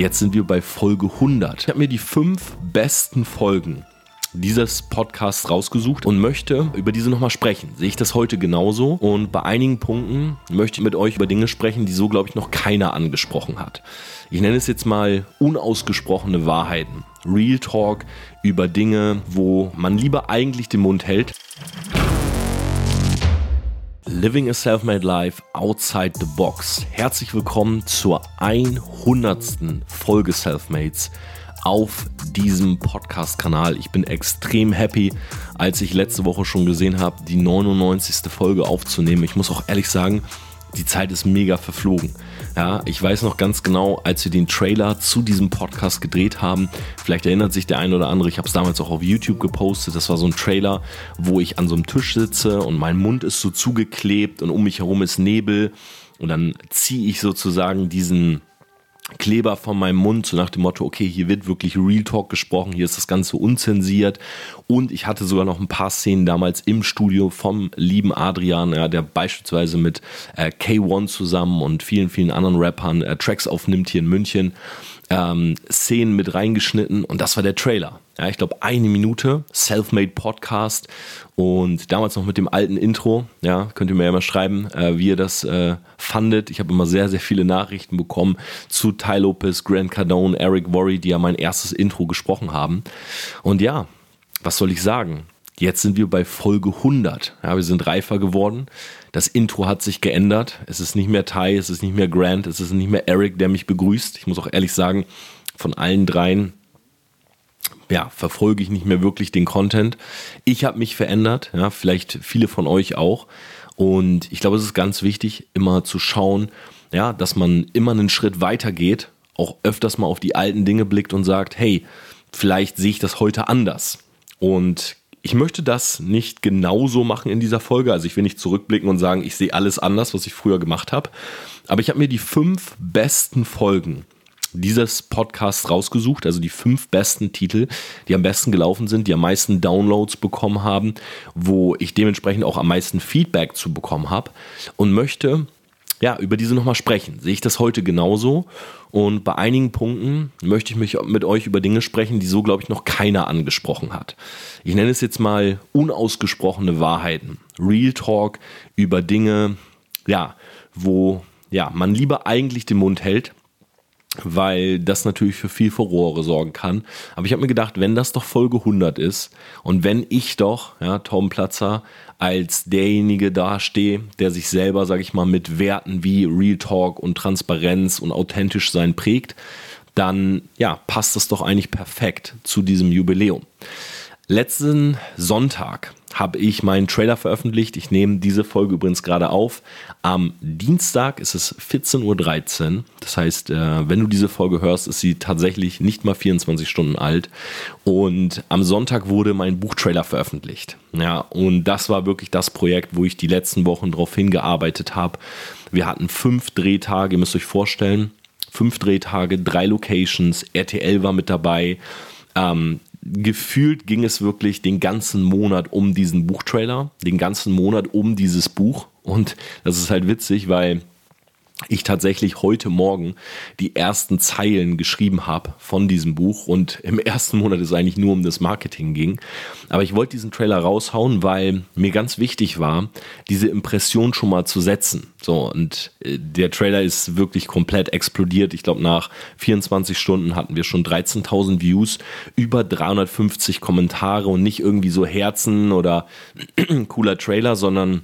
Jetzt sind wir bei Folge 100. Ich habe mir die fünf besten Folgen dieses Podcasts rausgesucht und möchte über diese nochmal sprechen. Sehe ich das heute genauso? Und bei einigen Punkten möchte ich mit euch über Dinge sprechen, die so, glaube ich, noch keiner angesprochen hat. Ich nenne es jetzt mal unausgesprochene Wahrheiten. Real Talk über Dinge, wo man lieber eigentlich den Mund hält. Living a Self-Made Life Outside the Box. Herzlich willkommen zur 100. Folge Selfmates auf diesem Podcast-Kanal. Ich bin extrem happy, als ich letzte Woche schon gesehen habe, die 99. Folge aufzunehmen. Ich muss auch ehrlich sagen, die Zeit ist mega verflogen. Ja, ich weiß noch ganz genau, als wir den Trailer zu diesem Podcast gedreht haben, vielleicht erinnert sich der ein oder andere, ich habe es damals auch auf YouTube gepostet, das war so ein Trailer, wo ich an so einem Tisch sitze und mein Mund ist so zugeklebt und um mich herum ist Nebel. Und dann ziehe ich sozusagen diesen Kleber von meinem Mund, so nach dem Motto, okay, hier wird wirklich Real Talk gesprochen, hier ist das Ganze unzensiert. Und ich hatte sogar noch ein paar Szenen damals im Studio vom lieben Adrian, ja, der beispielsweise mit äh, K1 zusammen und vielen, vielen anderen Rappern äh, Tracks aufnimmt hier in München ähm, Szenen mit reingeschnitten und das war der Trailer. Ja, ich glaube, eine Minute, Selfmade Podcast und damals noch mit dem alten Intro. Ja, könnt ihr mir ja mal schreiben, äh, wie ihr das äh, fandet. Ich habe immer sehr, sehr viele Nachrichten bekommen zu Ty Lopez, Grant Cardone, Eric Worry, die ja mein erstes Intro gesprochen haben. Und ja, was soll ich sagen? Jetzt sind wir bei Folge 100. Ja, wir sind reifer geworden. Das Intro hat sich geändert. Es ist nicht mehr Ty, es ist nicht mehr Grant, es ist nicht mehr Eric, der mich begrüßt. Ich muss auch ehrlich sagen, von allen dreien ja, verfolge ich nicht mehr wirklich den Content. Ich habe mich verändert, ja, vielleicht viele von euch auch. Und ich glaube, es ist ganz wichtig, immer zu schauen, ja, dass man immer einen Schritt weiter geht, auch öfters mal auf die alten Dinge blickt und sagt, hey, vielleicht sehe ich das heute anders. Und ich möchte das nicht genauso machen in dieser Folge. Also ich will nicht zurückblicken und sagen, ich sehe alles anders, was ich früher gemacht habe. Aber ich habe mir die fünf besten Folgen dieses Podcasts rausgesucht, also die fünf besten Titel, die am besten gelaufen sind, die am meisten Downloads bekommen haben, wo ich dementsprechend auch am meisten Feedback zu bekommen habe und möchte ja, über diese nochmal sprechen. Sehe ich das heute genauso? Und bei einigen Punkten möchte ich mich mit euch über Dinge sprechen, die so, glaube ich, noch keiner angesprochen hat. Ich nenne es jetzt mal unausgesprochene Wahrheiten. Real Talk über Dinge, ja, wo ja, man lieber eigentlich den Mund hält, weil das natürlich für viel Furore sorgen kann. Aber ich habe mir gedacht, wenn das doch Folge 100 ist und wenn ich doch, ja, Tom Platzer, als derjenige dastehe, der sich selber, sage ich mal, mit Werten wie Real Talk und Transparenz und authentisch sein prägt, dann ja, passt das doch eigentlich perfekt zu diesem Jubiläum. Letzten Sonntag habe ich meinen Trailer veröffentlicht. Ich nehme diese Folge übrigens gerade auf. Am Dienstag ist es 14.13 Uhr. Das heißt, äh, wenn du diese Folge hörst, ist sie tatsächlich nicht mal 24 Stunden alt. Und am Sonntag wurde mein Buchtrailer veröffentlicht. Ja, und das war wirklich das Projekt, wo ich die letzten Wochen darauf hingearbeitet habe. Wir hatten fünf Drehtage, ihr müsst euch vorstellen. Fünf Drehtage, drei Locations, RTL war mit dabei. Ähm, gefühlt ging es wirklich den ganzen Monat um diesen Buchtrailer, den ganzen Monat um dieses Buch. Und das ist halt witzig, weil ich tatsächlich heute Morgen die ersten Zeilen geschrieben habe von diesem Buch und im ersten Monat es eigentlich nur um das Marketing ging. Aber ich wollte diesen Trailer raushauen, weil mir ganz wichtig war, diese Impression schon mal zu setzen. So, und äh, der Trailer ist wirklich komplett explodiert. Ich glaube, nach 24 Stunden hatten wir schon 13.000 Views, über 350 Kommentare und nicht irgendwie so Herzen oder cooler Trailer, sondern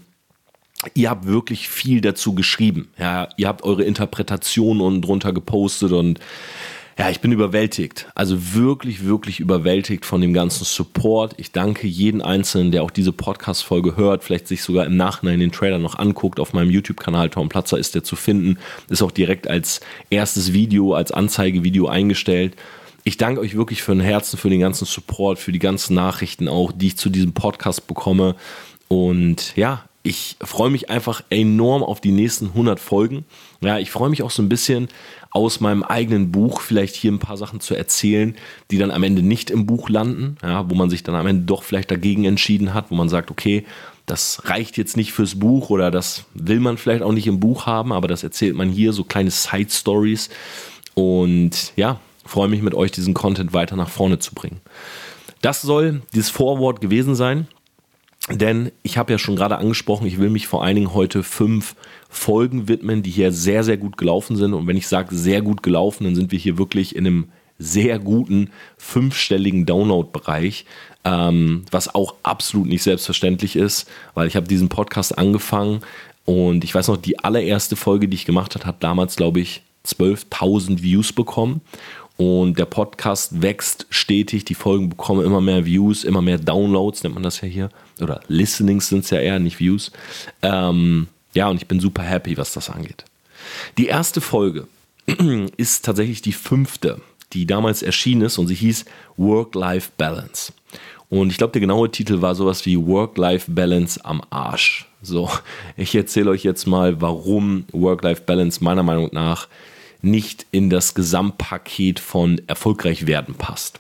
ihr habt wirklich viel dazu geschrieben. Ja, ihr habt eure Interpretationen drunter gepostet und ja, ich bin überwältigt. Also wirklich, wirklich überwältigt von dem ganzen Support. Ich danke jeden Einzelnen, der auch diese Podcast-Folge hört, vielleicht sich sogar im Nachhinein den Trailer noch anguckt. Auf meinem YouTube-Kanal Tom Platzer ist der zu finden. Ist auch direkt als erstes Video, als Anzeigevideo eingestellt. Ich danke euch wirklich den Herzen, für den ganzen Support, für die ganzen Nachrichten auch, die ich zu diesem Podcast bekomme. Und ja, ich freue mich einfach enorm auf die nächsten 100 Folgen. Ja, ich freue mich auch so ein bisschen aus meinem eigenen Buch vielleicht hier ein paar Sachen zu erzählen, die dann am Ende nicht im Buch landen, ja, wo man sich dann am Ende doch vielleicht dagegen entschieden hat, wo man sagt, okay, das reicht jetzt nicht fürs Buch oder das will man vielleicht auch nicht im Buch haben, aber das erzählt man hier, so kleine Side Stories Und ja, freue mich mit euch, diesen Content weiter nach vorne zu bringen. Das soll dieses Vorwort gewesen sein. Denn ich habe ja schon gerade angesprochen, ich will mich vor allen Dingen heute fünf Folgen widmen, die hier sehr, sehr gut gelaufen sind. Und wenn ich sage sehr gut gelaufen, dann sind wir hier wirklich in einem sehr guten fünfstelligen Download-Bereich, ähm, was auch absolut nicht selbstverständlich ist, weil ich habe diesen Podcast angefangen und ich weiß noch, die allererste Folge, die ich gemacht habe, hat damals, glaube ich, 12.000 Views bekommen. Und der Podcast wächst stetig, die Folgen bekommen immer mehr Views, immer mehr Downloads, nennt man das ja hier. Oder Listenings sind es ja eher, nicht Views. Ähm, ja, und ich bin super happy, was das angeht. Die erste Folge ist tatsächlich die fünfte, die damals erschienen ist und sie hieß Work-Life Balance. Und ich glaube, der genaue Titel war sowas wie Work-Life-Balance am Arsch. So, ich erzähle euch jetzt mal, warum Work-Life-Balance meiner Meinung nach nicht in das Gesamtpaket von erfolgreich werden passt.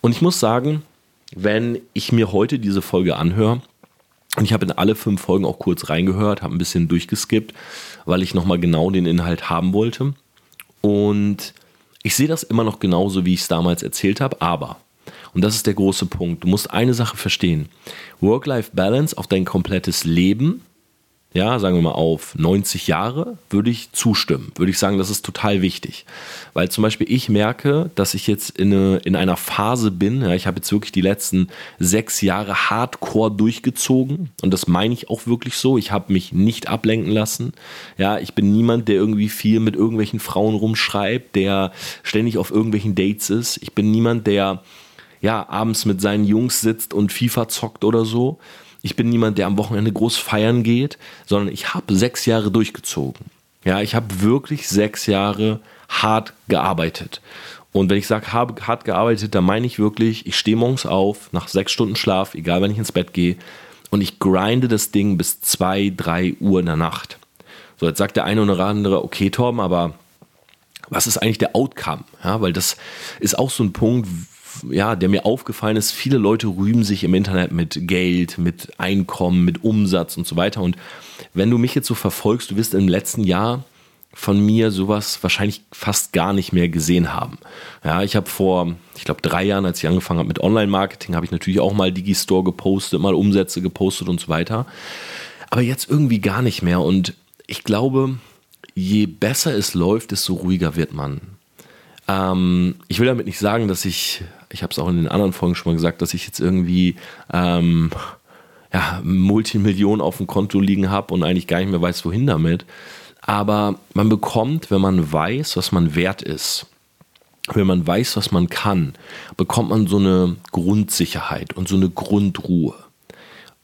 Und ich muss sagen, wenn ich mir heute diese Folge anhöre, und ich habe in alle fünf Folgen auch kurz reingehört, habe ein bisschen durchgeskippt, weil ich nochmal genau den Inhalt haben wollte. Und ich sehe das immer noch genauso, wie ich es damals erzählt habe, aber, und das ist der große Punkt, du musst eine Sache verstehen. Work-Life-Balance auf dein komplettes Leben ja, sagen wir mal auf 90 Jahre, würde ich zustimmen. Würde ich sagen, das ist total wichtig. Weil zum Beispiel ich merke, dass ich jetzt in, eine, in einer Phase bin, ja, ich habe jetzt wirklich die letzten sechs Jahre hardcore durchgezogen und das meine ich auch wirklich so. Ich habe mich nicht ablenken lassen. Ja, ich bin niemand, der irgendwie viel mit irgendwelchen Frauen rumschreibt, der ständig auf irgendwelchen Dates ist. Ich bin niemand, der ja abends mit seinen Jungs sitzt und FIFA zockt oder so ich bin niemand, der am Wochenende groß feiern geht, sondern ich habe sechs Jahre durchgezogen. Ja, ich habe wirklich sechs Jahre hart gearbeitet. Und wenn ich sage, habe hart gearbeitet, dann meine ich wirklich, ich stehe morgens auf, nach sechs Stunden Schlaf, egal wenn ich ins Bett gehe, und ich grinde das Ding bis zwei, drei Uhr in der Nacht. So, jetzt sagt der eine oder andere, okay, Torben, aber was ist eigentlich der Outcome? Ja, weil das ist auch so ein Punkt, ja, der mir aufgefallen ist, viele Leute rühmen sich im Internet mit Geld, mit Einkommen, mit Umsatz und so weiter. Und wenn du mich jetzt so verfolgst, du wirst im letzten Jahr von mir sowas wahrscheinlich fast gar nicht mehr gesehen haben. Ja, ich habe vor, ich glaube, drei Jahren, als ich angefangen habe mit Online-Marketing, habe ich natürlich auch mal Digistore gepostet, mal Umsätze gepostet und so weiter. Aber jetzt irgendwie gar nicht mehr. Und ich glaube, je besser es läuft, desto ruhiger wird man. Ähm, ich will damit nicht sagen, dass ich ich habe es auch in den anderen Folgen schon mal gesagt, dass ich jetzt irgendwie ähm, ja, Multimillionen auf dem Konto liegen habe und eigentlich gar nicht mehr weiß, wohin damit. Aber man bekommt, wenn man weiß, was man wert ist, wenn man weiß, was man kann, bekommt man so eine Grundsicherheit und so eine Grundruhe.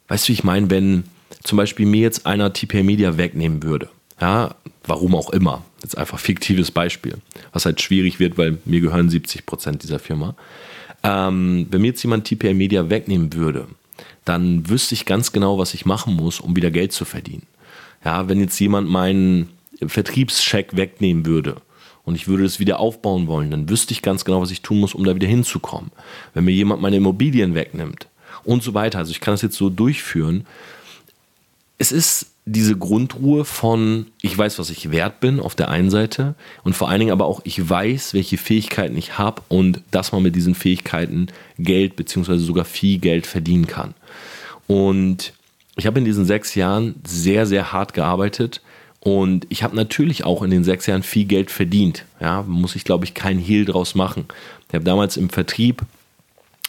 Weißt du, wie ich meine, wenn zum Beispiel mir jetzt einer TPA Media wegnehmen würde, ja, warum auch immer, jetzt einfach fiktives Beispiel, was halt schwierig wird, weil mir gehören 70 Prozent dieser Firma. Ähm, wenn mir jetzt jemand TPA Media wegnehmen würde, dann wüsste ich ganz genau, was ich machen muss, um wieder Geld zu verdienen. Ja, wenn jetzt jemand meinen Vertriebscheck wegnehmen würde und ich würde es wieder aufbauen wollen, dann wüsste ich ganz genau, was ich tun muss, um da wieder hinzukommen. Wenn mir jemand meine Immobilien wegnimmt und so weiter. Also ich kann das jetzt so durchführen. Es ist diese Grundruhe von, ich weiß, was ich wert bin auf der einen Seite und vor allen Dingen aber auch, ich weiß, welche Fähigkeiten ich habe und dass man mit diesen Fähigkeiten Geld bzw. sogar viel Geld verdienen kann. Und ich habe in diesen sechs Jahren sehr, sehr hart gearbeitet und ich habe natürlich auch in den sechs Jahren viel Geld verdient. Ja, muss ich, glaube ich, keinen Hehl draus machen. Ich habe damals im Vertrieb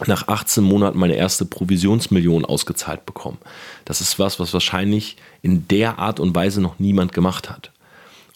nach 18 Monaten meine erste Provisionsmillion ausgezahlt bekommen. Das ist was, was wahrscheinlich in der Art und Weise noch niemand gemacht hat.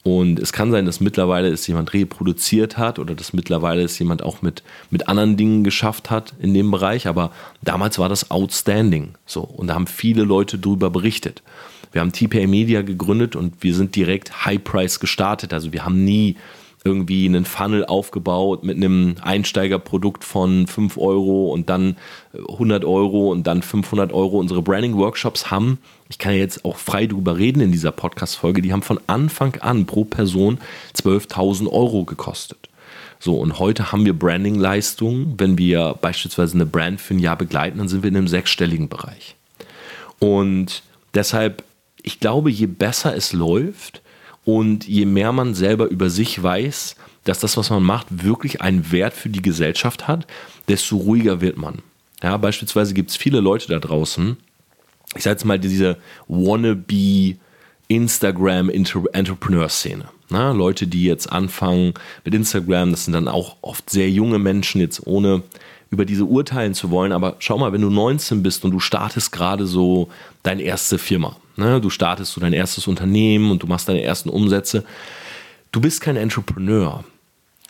Und es kann sein, dass mittlerweile es jemand reproduziert hat oder dass mittlerweile es jemand auch mit, mit anderen Dingen geschafft hat in dem Bereich. Aber damals war das outstanding. So. Und da haben viele Leute darüber berichtet. Wir haben TPA Media gegründet und wir sind direkt High Price gestartet. Also wir haben nie irgendwie einen Funnel aufgebaut mit einem Einsteigerprodukt von 5 Euro und dann 100 Euro und dann 500 Euro. Unsere Branding-Workshops haben, ich kann ja jetzt auch frei drüber reden in dieser Podcast-Folge, die haben von Anfang an pro Person 12.000 Euro gekostet. So, und heute haben wir Branding-Leistungen. Wenn wir beispielsweise eine Brand für ein Jahr begleiten, dann sind wir in einem sechsstelligen Bereich. Und deshalb, ich glaube, je besser es läuft, Und je mehr man selber über sich weiß, dass das, was man macht, wirklich einen Wert für die Gesellschaft hat, desto ruhiger wird man. Ja, beispielsweise gibt es viele Leute da draußen, ich sage jetzt mal diese wannabe Instagram Entrepreneur Szene. Na, Leute, die jetzt anfangen mit Instagram, das sind dann auch oft sehr junge Menschen, jetzt ohne über diese urteilen zu wollen, aber schau mal, wenn du 19 bist und du startest gerade so deine erste Firma, ne? du startest so dein erstes Unternehmen und du machst deine ersten Umsätze, du bist kein Entrepreneur,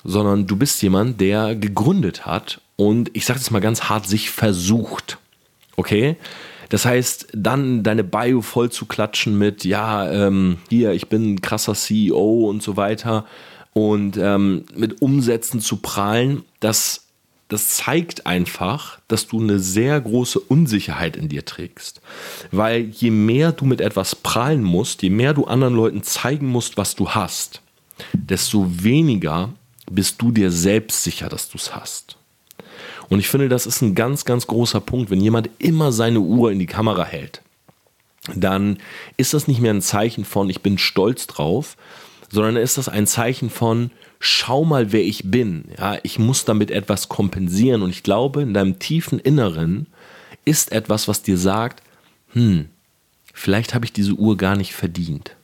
sondern du bist jemand, der gegründet hat und ich sage es mal ganz hart, sich versucht. Okay? Das heißt, dann deine Bio voll zu klatschen mit, ja, ähm, hier, ich bin ein krasser CEO und so weiter und ähm, mit Umsätzen zu prahlen, das, das zeigt einfach, dass du eine sehr große Unsicherheit in dir trägst. Weil je mehr du mit etwas prahlen musst, je mehr du anderen Leuten zeigen musst, was du hast, desto weniger bist du dir selbst sicher, dass du es hast. Und ich finde, das ist ein ganz, ganz großer Punkt. Wenn jemand immer seine Uhr in die Kamera hält, dann ist das nicht mehr ein Zeichen von, ich bin stolz drauf, sondern ist das ein Zeichen von, schau mal, wer ich bin. Ja, ich muss damit etwas kompensieren. Und ich glaube, in deinem tiefen Inneren ist etwas, was dir sagt, hm, vielleicht habe ich diese Uhr gar nicht verdient.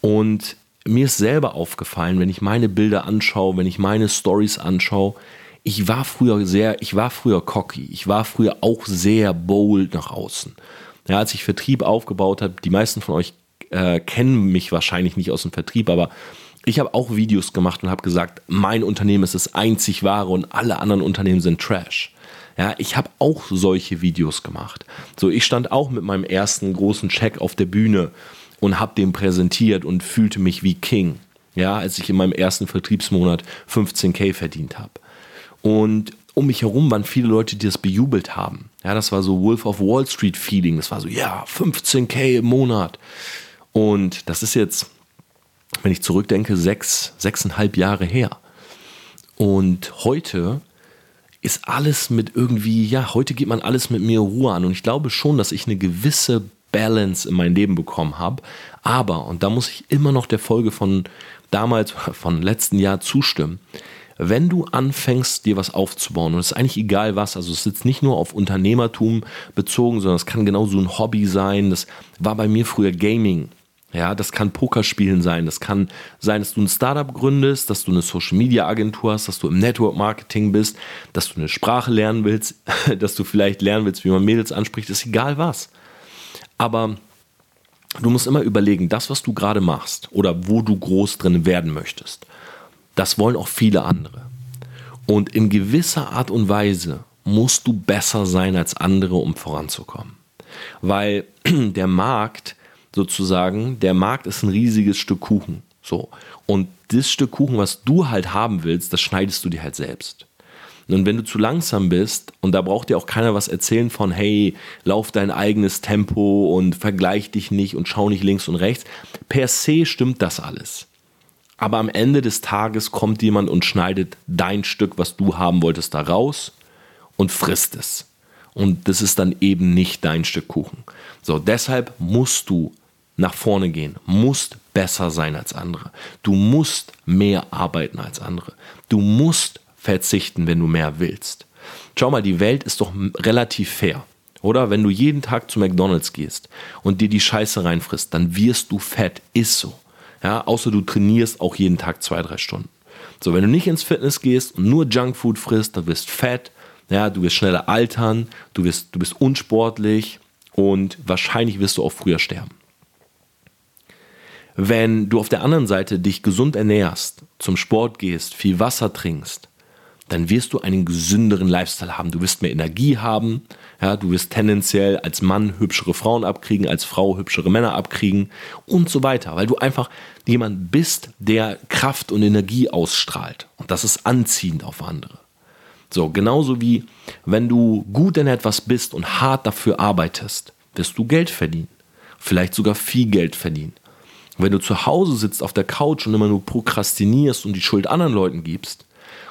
Und mir ist selber aufgefallen, wenn ich meine Bilder anschaue, wenn ich meine Stories anschaue, ich war früher sehr, ich war früher cocky, ich war früher auch sehr bold nach außen. Ja, als ich Vertrieb aufgebaut habe, die meisten von euch äh, kennen mich wahrscheinlich nicht aus dem Vertrieb, aber ich habe auch Videos gemacht und habe gesagt, mein Unternehmen ist das einzig wahre und alle anderen Unternehmen sind Trash. Ja, ich habe auch solche Videos gemacht. So, ich stand auch mit meinem ersten großen Check auf der Bühne und habe den präsentiert und fühlte mich wie King. Ja, als ich in meinem ersten Vertriebsmonat 15k verdient habe. Und um mich herum waren viele Leute, die das bejubelt haben. Ja, das war so Wolf of Wall Street Feeling. Das war so, ja, 15k im Monat. Und das ist jetzt, wenn ich zurückdenke, sechs, sechseinhalb Jahre her. Und heute ist alles mit irgendwie, ja, heute geht man alles mit mir Ruhe an. Und ich glaube schon, dass ich eine gewisse Balance in mein Leben bekommen habe. Aber, und da muss ich immer noch der Folge von damals, von letzten Jahr zustimmen, wenn du anfängst, dir was aufzubauen, und es ist eigentlich egal was, also es ist jetzt nicht nur auf Unternehmertum bezogen, sondern es kann genauso ein Hobby sein. Das war bei mir früher Gaming. Ja, das kann Pokerspielen sein. Das kann sein, dass du ein Startup gründest, dass du eine Social Media Agentur hast, dass du im Network Marketing bist, dass du eine Sprache lernen willst, dass du vielleicht lernen willst, wie man Mädels anspricht. Ist egal was. Aber du musst immer überlegen, das, was du gerade machst oder wo du groß drin werden möchtest, das wollen auch viele andere. Und in gewisser Art und Weise musst du besser sein als andere, um voranzukommen. Weil der Markt sozusagen, der Markt ist ein riesiges Stück Kuchen. So. Und das Stück Kuchen, was du halt haben willst, das schneidest du dir halt selbst. Und wenn du zu langsam bist, und da braucht dir auch keiner was erzählen von, hey, lauf dein eigenes Tempo und vergleich dich nicht und schau nicht links und rechts, per se stimmt das alles. Aber am Ende des Tages kommt jemand und schneidet dein Stück, was du haben wolltest, da raus und frisst es. Und das ist dann eben nicht dein Stück Kuchen. So, deshalb musst du nach vorne gehen, musst besser sein als andere. Du musst mehr arbeiten als andere. Du musst verzichten, wenn du mehr willst. Schau mal, die Welt ist doch relativ fair. Oder wenn du jeden Tag zu McDonald's gehst und dir die Scheiße reinfrisst, dann wirst du fett. Ist so. Ja, außer du trainierst auch jeden Tag zwei, drei Stunden. So, wenn du nicht ins Fitness gehst und nur Junkfood frisst, dann wirst du fett. Ja, du wirst schneller altern, du, wirst, du bist unsportlich und wahrscheinlich wirst du auch früher sterben. Wenn du auf der anderen Seite dich gesund ernährst, zum Sport gehst, viel Wasser trinkst, dann wirst du einen gesünderen Lifestyle haben. Du wirst mehr Energie haben. Ja, du wirst tendenziell als Mann hübschere Frauen abkriegen, als Frau hübschere Männer abkriegen und so weiter, weil du einfach jemand bist, der Kraft und Energie ausstrahlt. Und das ist anziehend auf andere. So, genauso wie wenn du gut in etwas bist und hart dafür arbeitest, wirst du Geld verdienen. Vielleicht sogar viel Geld verdienen. Wenn du zu Hause sitzt auf der Couch und immer nur prokrastinierst und die Schuld anderen Leuten gibst,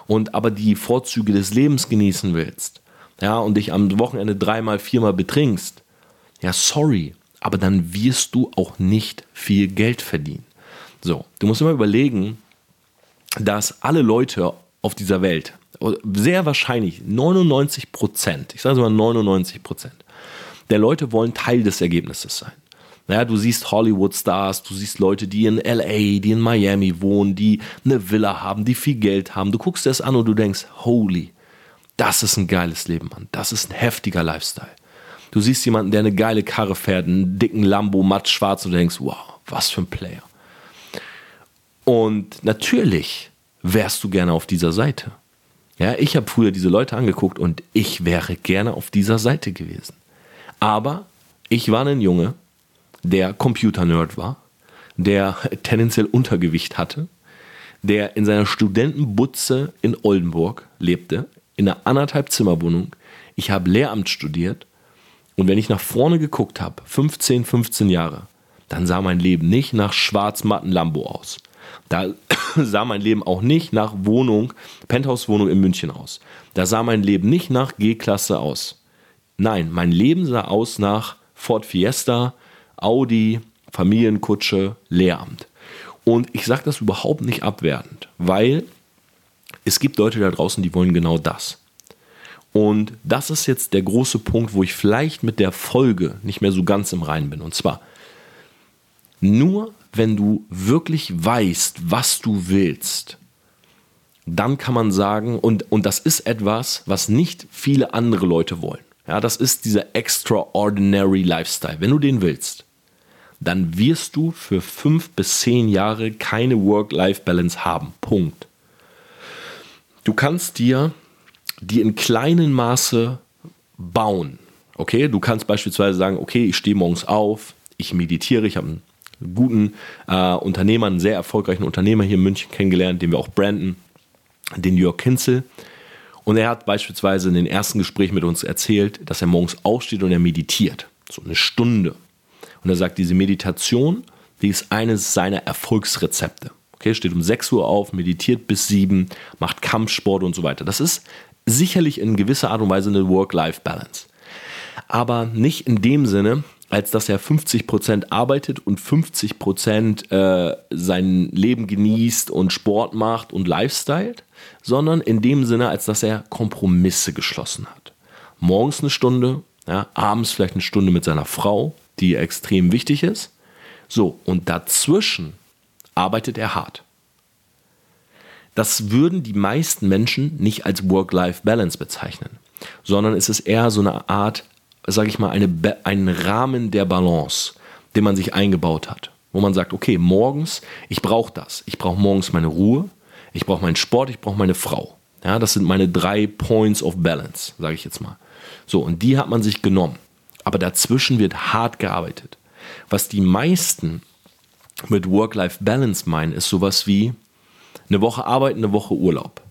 und aber die Vorzüge des Lebens genießen willst, ja, und dich am Wochenende dreimal, viermal betrinkst, ja, sorry, aber dann wirst du auch nicht viel Geld verdienen. So, du musst immer überlegen, dass alle Leute auf dieser Welt, sehr wahrscheinlich 99 Prozent, ich sage mal 99 Prozent, der Leute wollen Teil des Ergebnisses sein. Naja, du siehst Hollywood-Stars, du siehst Leute, die in LA, die in Miami wohnen, die eine Villa haben, die viel Geld haben. Du guckst dir das an und du denkst, holy, das ist ein geiles Leben, Mann. Das ist ein heftiger Lifestyle. Du siehst jemanden, der eine geile Karre fährt, einen dicken Lambo, matt schwarz und du denkst, wow, was für ein Player. Und natürlich wärst du gerne auf dieser Seite. Ja, ich habe früher diese Leute angeguckt und ich wäre gerne auf dieser Seite gewesen. Aber ich war ein Junge, der Computer-Nerd war, der tendenziell Untergewicht hatte, der in seiner Studentenbutze in Oldenburg lebte, in einer anderthalb Zimmerwohnung. Ich habe Lehramt studiert und wenn ich nach vorne geguckt habe, 15, 15 Jahre, dann sah mein Leben nicht nach schwarz-matten Lambo aus. Da sah mein Leben auch nicht nach Wohnung, Penthouse-Wohnung in München aus. Da sah mein Leben nicht nach G-Klasse aus. Nein, mein Leben sah aus nach Ford Fiesta, Audi, Familienkutsche, Lehramt. Und ich sage das überhaupt nicht abwertend, weil es gibt Leute da draußen, die wollen genau das. Und das ist jetzt der große Punkt, wo ich vielleicht mit der Folge nicht mehr so ganz im Reinen bin. Und zwar, nur wenn du wirklich weißt, was du willst, dann kann man sagen, und, und das ist etwas, was nicht viele andere Leute wollen. Ja, das ist dieser extraordinary Lifestyle. Wenn du den willst, dann wirst du für fünf bis zehn Jahre keine Work-Life-Balance haben. Punkt. Du kannst dir die in kleinem Maße bauen. Okay, du kannst beispielsweise sagen, okay, ich stehe morgens auf, ich meditiere, ich habe einen guten äh, Unternehmer, einen sehr erfolgreichen Unternehmer hier in München kennengelernt, den wir auch branden, den Jörg Kinzel. Und er hat beispielsweise in den ersten Gesprächen mit uns erzählt, dass er morgens aufsteht und er meditiert. So eine Stunde. Und er sagt, diese Meditation, die ist eines seiner Erfolgsrezepte. Okay, steht um 6 Uhr auf, meditiert bis 7, macht Kampfsport und so weiter. Das ist sicherlich in gewisser Art und Weise eine Work-Life-Balance. Aber nicht in dem Sinne, als dass er 50% arbeitet und 50% äh, sein Leben genießt und Sport macht und Lifestyle, sondern in dem Sinne, als dass er Kompromisse geschlossen hat. Morgens eine Stunde, ja, abends vielleicht eine Stunde mit seiner Frau, die extrem wichtig ist. So, und dazwischen arbeitet er hart. Das würden die meisten Menschen nicht als Work-Life-Balance bezeichnen, sondern es ist eher so eine Art, sage ich mal, eine, ein Rahmen der Balance, den man sich eingebaut hat. Wo man sagt, okay, morgens, ich brauche das. Ich brauche morgens meine Ruhe, ich brauche meinen Sport, ich brauche meine Frau. Ja, das sind meine drei Points of Balance, sage ich jetzt mal. So, und die hat man sich genommen. Aber dazwischen wird hart gearbeitet. Was die meisten mit Work-Life-Balance meinen, ist sowas wie, eine Woche arbeiten, eine Woche Urlaub.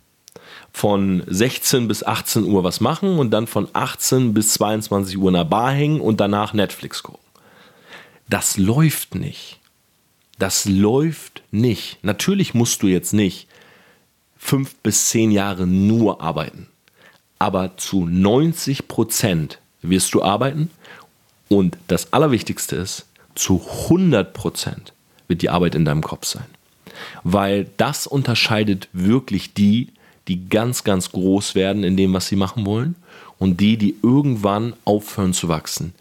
Von 16 bis 18 Uhr was machen und dann von 18 bis 22 Uhr in der Bar hängen und danach Netflix gucken. Das läuft nicht. Das läuft nicht. Natürlich musst du jetzt nicht fünf bis zehn Jahre nur arbeiten. Aber zu 90 Prozent wirst du arbeiten. Und das Allerwichtigste ist, zu 100 Prozent wird die Arbeit in deinem Kopf sein weil das unterscheidet wirklich die, die ganz, ganz groß werden in dem, was sie machen wollen und die, die irgendwann aufhören zu wachsen,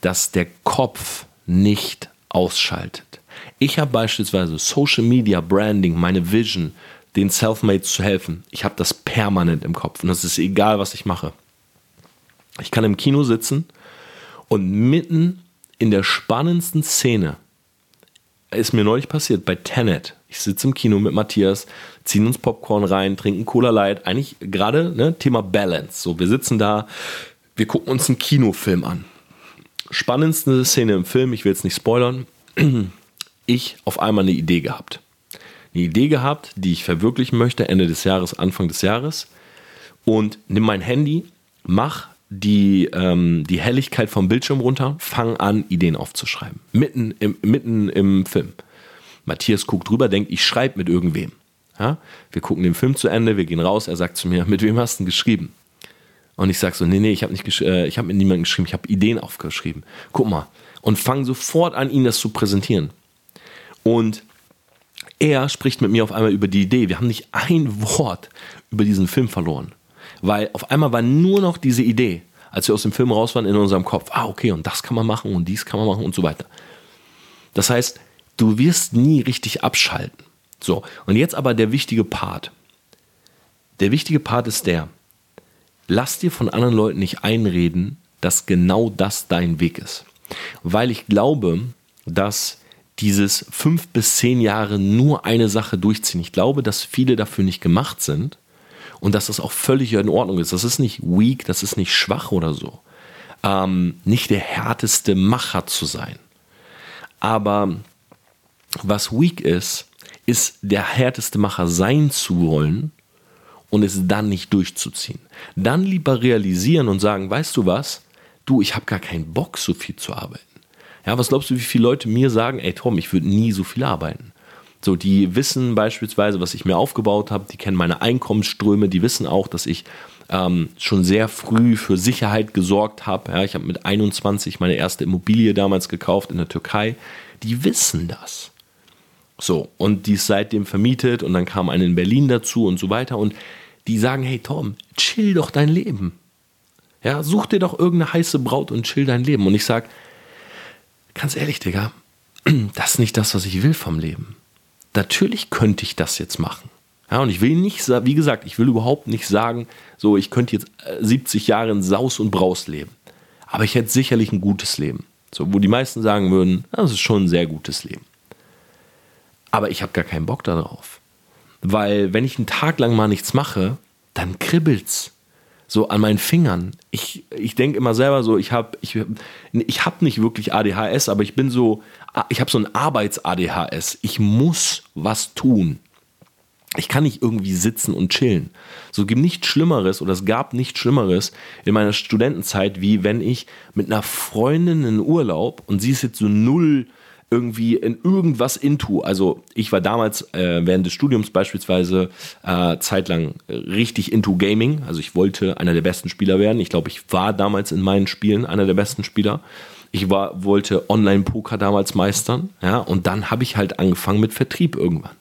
dass der Kopf nicht ausschaltet. Ich habe beispielsweise Social Media Branding, meine Vision, den Selfmates zu helfen. Ich habe das permanent im Kopf und es ist egal, was ich mache. Ich kann im Kino sitzen und mitten in der spannendsten Szene ist mir neulich passiert bei Tenet. Ich sitze im Kino mit Matthias, ziehen uns Popcorn rein, trinken Cola Light. Eigentlich gerade ne, Thema Balance. So, wir sitzen da, wir gucken uns einen Kinofilm an. Spannendste Szene im Film, ich will jetzt nicht spoilern. Ich auf einmal eine Idee gehabt. Eine Idee gehabt, die ich verwirklichen möchte, Ende des Jahres, Anfang des Jahres. Und nimm mein Handy, mach die, ähm, die Helligkeit vom Bildschirm runter, fang an, Ideen aufzuschreiben. Mitten im, mitten im Film. Matthias guckt drüber, denkt, ich schreibe mit irgendwem. Ja? Wir gucken den Film zu Ende, wir gehen raus, er sagt zu mir, mit wem hast du denn geschrieben? Und ich sage so, nee, nee, ich habe äh, hab mit niemandem geschrieben, ich habe Ideen aufgeschrieben. Guck mal. Und fang sofort an, ihn das zu präsentieren. Und er spricht mit mir auf einmal über die Idee. Wir haben nicht ein Wort über diesen Film verloren. Weil auf einmal war nur noch diese Idee, als wir aus dem Film raus waren, in unserem Kopf. Ah, okay, und das kann man machen und dies kann man machen und so weiter. Das heißt, du wirst nie richtig abschalten. So, und jetzt aber der wichtige Part. Der wichtige Part ist der, lass dir von anderen Leuten nicht einreden, dass genau das dein Weg ist. Weil ich glaube, dass dieses fünf bis zehn Jahre nur eine Sache durchziehen, ich glaube, dass viele dafür nicht gemacht sind und dass das auch völlig in Ordnung ist. Das ist nicht weak, das ist nicht schwach oder so. Ähm, nicht der härteste Macher zu sein. Aber was weak ist, ist der härteste Macher sein zu wollen und es dann nicht durchzuziehen. Dann lieber realisieren und sagen, weißt du was, du, ich habe gar keinen Bock, so viel zu arbeiten. Ja, was glaubst du, wie viele Leute mir sagen, ey Tom, ich würde nie so viel arbeiten? So, die wissen beispielsweise, was ich mir aufgebaut habe, die kennen meine Einkommensströme, die wissen auch, dass ich ähm, schon sehr früh für Sicherheit gesorgt habe. Ja, ich habe mit 21 meine erste Immobilie damals gekauft in der Türkei. Die wissen das. So, und die ist seitdem vermietet und dann kam eine in Berlin dazu und so weiter. Und die sagen, hey Tom, chill doch dein Leben. Ja, such dir doch irgendeine heiße Braut und chill dein Leben. Und ich sage, ganz ehrlich, Digga, das ist nicht das, was ich will vom Leben. Natürlich könnte ich das jetzt machen. Ja, und ich will nicht, wie gesagt, ich will überhaupt nicht sagen, so, ich könnte jetzt 70 äh, Jahre in Saus und Braus leben. Aber ich hätte sicherlich ein gutes Leben. So, wo die meisten sagen würden, das ist schon ein sehr gutes Leben. Aber ich habe gar keinen Bock darauf. Weil wenn ich einen Tag lang mal nichts mache, dann kribbelt's so an meinen Fingern. Ich, ich denke immer selber so, ich habe ich, ich hab nicht wirklich ADHS, aber ich bin so, ich habe so ein Arbeits-ADHS. Ich muss was tun. Ich kann nicht irgendwie sitzen und chillen. So gibt nichts Schlimmeres oder es gab nichts Schlimmeres in meiner Studentenzeit, wie wenn ich mit einer Freundin in Urlaub und sie ist jetzt so null irgendwie in irgendwas into. Also ich war damals äh, während des Studiums beispielsweise äh, zeitlang richtig into Gaming. Also ich wollte einer der besten Spieler werden. Ich glaube, ich war damals in meinen Spielen einer der besten Spieler. Ich war, wollte Online-Poker damals meistern. Ja, und dann habe ich halt angefangen mit Vertrieb irgendwann.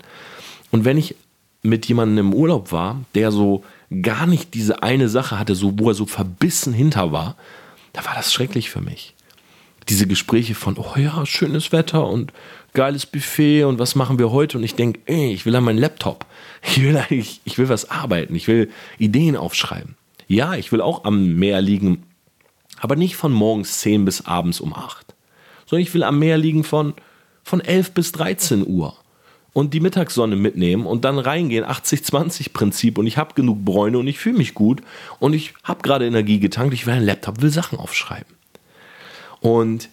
Und wenn ich mit jemandem im Urlaub war, der so gar nicht diese eine Sache hatte, so wo er so verbissen hinter war, da war das schrecklich für mich diese Gespräche von, oh ja, schönes Wetter und geiles Buffet und was machen wir heute? Und ich denke, ey, ich will an meinen Laptop. Ich will, eigentlich, ich will was arbeiten. Ich will Ideen aufschreiben. Ja, ich will auch am Meer liegen, aber nicht von morgens 10 bis abends um 8. Sondern ich will am Meer liegen von, von 11 bis 13 Uhr und die Mittagssonne mitnehmen und dann reingehen, 80-20-Prinzip und ich habe genug Bräune und ich fühle mich gut und ich habe gerade Energie getankt, ich will einen Laptop, will Sachen aufschreiben. Und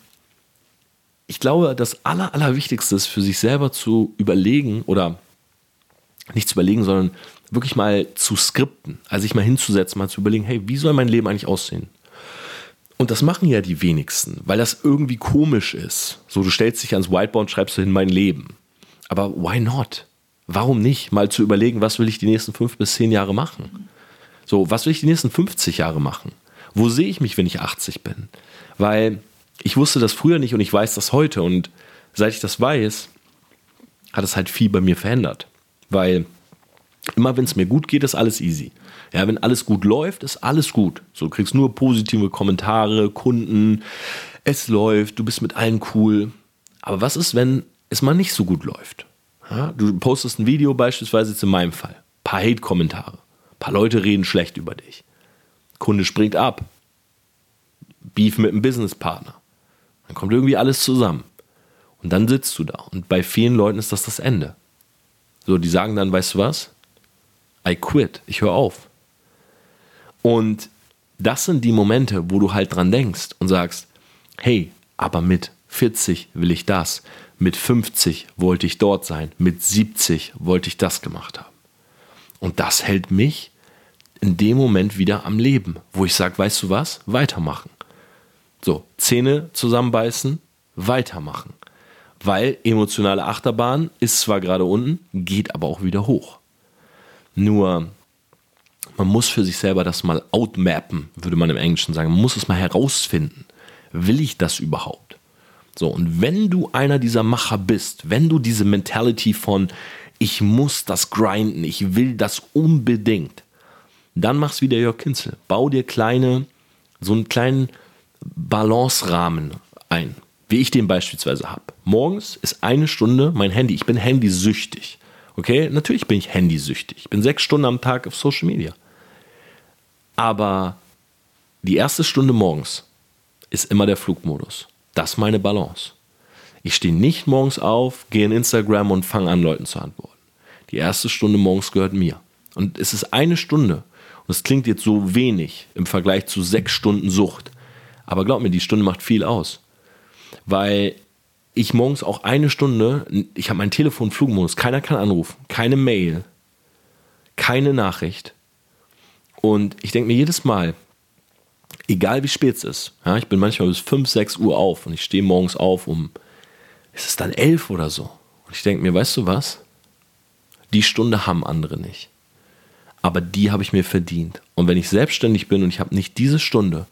ich glaube, das Aller, Allerwichtigste ist für sich selber zu überlegen oder nicht zu überlegen, sondern wirklich mal zu skripten, also sich mal hinzusetzen, mal zu überlegen, hey, wie soll mein Leben eigentlich aussehen? Und das machen ja die wenigsten, weil das irgendwie komisch ist. So, du stellst dich ans Whiteboard und schreibst hin mein Leben. Aber why not? Warum nicht mal zu überlegen, was will ich die nächsten fünf bis zehn Jahre machen? So, was will ich die nächsten 50 Jahre machen? Wo sehe ich mich, wenn ich 80 bin? Weil ich wusste das früher nicht und ich weiß das heute. Und seit ich das weiß, hat es halt viel bei mir verändert. Weil immer wenn es mir gut geht, ist alles easy. Ja, wenn alles gut läuft, ist alles gut. So, du kriegst nur positive Kommentare, Kunden, es läuft, du bist mit allen cool. Aber was ist, wenn es mal nicht so gut läuft? Ja, du postest ein Video, beispielsweise jetzt in meinem Fall. Ein paar Hate-Kommentare. Ein paar Leute reden schlecht über dich. Kunde springt ab. Beef mit einem Businesspartner. Dann kommt irgendwie alles zusammen. Und dann sitzt du da. Und bei vielen Leuten ist das das Ende. So, die sagen dann, weißt du was? I quit. Ich höre auf. Und das sind die Momente, wo du halt dran denkst und sagst, hey, aber mit 40 will ich das. Mit 50 wollte ich dort sein. Mit 70 wollte ich das gemacht haben. Und das hält mich in dem Moment wieder am Leben, wo ich sage, weißt du was? Weitermachen. So, Zähne zusammenbeißen, weitermachen. Weil emotionale Achterbahn ist zwar gerade unten, geht aber auch wieder hoch. Nur, man muss für sich selber das mal outmappen, würde man im Englischen sagen. Man muss es mal herausfinden. Will ich das überhaupt? So, und wenn du einer dieser Macher bist, wenn du diese Mentality von ich muss das grinden, ich will das unbedingt, dann mach's wie der Jörg Kinzel. Bau dir kleine, so einen kleinen Balance-Rahmen ein, wie ich den beispielsweise habe. Morgens ist eine Stunde mein Handy, ich bin handysüchtig. Okay, natürlich bin ich handysüchtig. Ich bin sechs Stunden am Tag auf Social Media. Aber die erste Stunde morgens ist immer der Flugmodus. Das ist meine Balance. Ich stehe nicht morgens auf, gehe in Instagram und fange an, Leuten zu antworten. Die erste Stunde morgens gehört mir. Und es ist eine Stunde. Und es klingt jetzt so wenig im Vergleich zu sechs Stunden Sucht. Aber glaub mir, die Stunde macht viel aus. Weil ich morgens auch eine Stunde, ich habe mein Telefon Flugmodus, keiner kann anrufen, keine Mail, keine Nachricht. Und ich denke mir jedes Mal, egal wie spät es ist, ja, ich bin manchmal bis 5, 6 Uhr auf und ich stehe morgens auf um, ist es dann 11 oder so. Und ich denke mir, weißt du was? Die Stunde haben andere nicht. Aber die habe ich mir verdient. Und wenn ich selbstständig bin und ich habe nicht diese Stunde,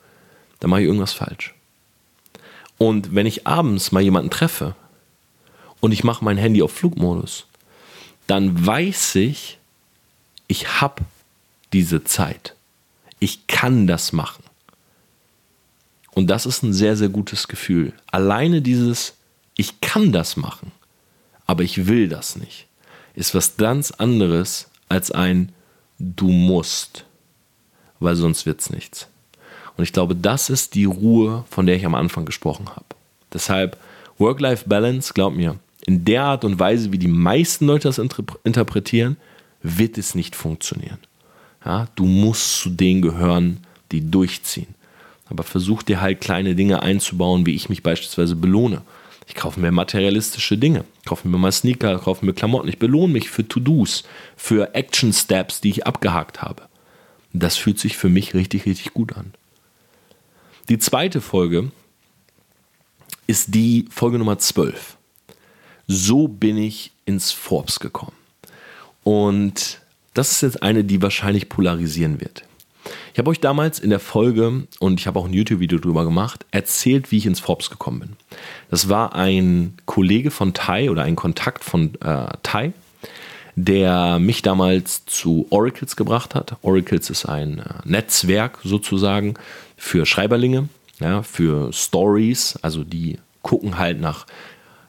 dann mache ich irgendwas falsch. Und wenn ich abends mal jemanden treffe und ich mache mein Handy auf Flugmodus, dann weiß ich, ich habe diese Zeit. Ich kann das machen. Und das ist ein sehr, sehr gutes Gefühl. Alleine dieses, ich kann das machen, aber ich will das nicht, ist was ganz anderes als ein, du musst, weil sonst wird es nichts. Und ich glaube, das ist die Ruhe, von der ich am Anfang gesprochen habe. Deshalb Work-Life-Balance, glaub mir, in der Art und Weise, wie die meisten Leute das interpretieren, wird es nicht funktionieren. Ja, du musst zu denen gehören, die durchziehen. Aber versuch dir halt kleine Dinge einzubauen, wie ich mich beispielsweise belohne. Ich kaufe mir materialistische Dinge, kaufe mir mal Sneaker, kaufe mir Klamotten. Ich belohne mich für To-Dos, für Action-Steps, die ich abgehakt habe. Das fühlt sich für mich richtig, richtig gut an. Die zweite Folge ist die Folge Nummer 12. So bin ich ins Forbes gekommen. Und das ist jetzt eine, die wahrscheinlich polarisieren wird. Ich habe euch damals in der Folge, und ich habe auch ein YouTube-Video darüber gemacht, erzählt, wie ich ins Forbes gekommen bin. Das war ein Kollege von Tai oder ein Kontakt von äh, Tai, der mich damals zu Oracles gebracht hat. Oracles ist ein äh, Netzwerk sozusagen für Schreiberlinge, ja, für Stories, also die gucken halt nach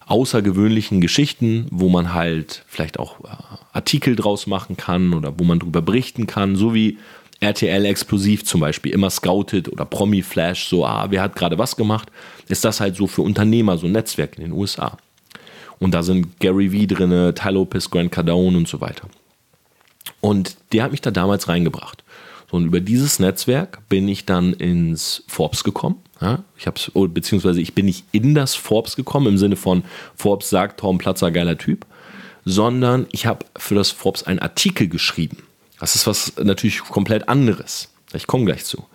außergewöhnlichen Geschichten, wo man halt vielleicht auch äh, Artikel draus machen kann oder wo man drüber berichten kann, so wie RTL Explosiv zum Beispiel immer scoutet oder Promi Flash, so, ah, wer hat gerade was gemacht, ist das halt so für Unternehmer, so ein Netzwerk in den USA. Und da sind Gary Vee drin, Ty Lopez, Grant Cardone und so weiter. Und der hat mich da damals reingebracht. So, und über dieses Netzwerk bin ich dann ins Forbes gekommen. Ja, ich hab's, oh, beziehungsweise ich bin nicht in das Forbes gekommen im Sinne von Forbes sagt Tom Platzer geiler Typ, sondern ich habe für das Forbes einen Artikel geschrieben. Das ist was natürlich komplett anderes. Ich komme gleich zu.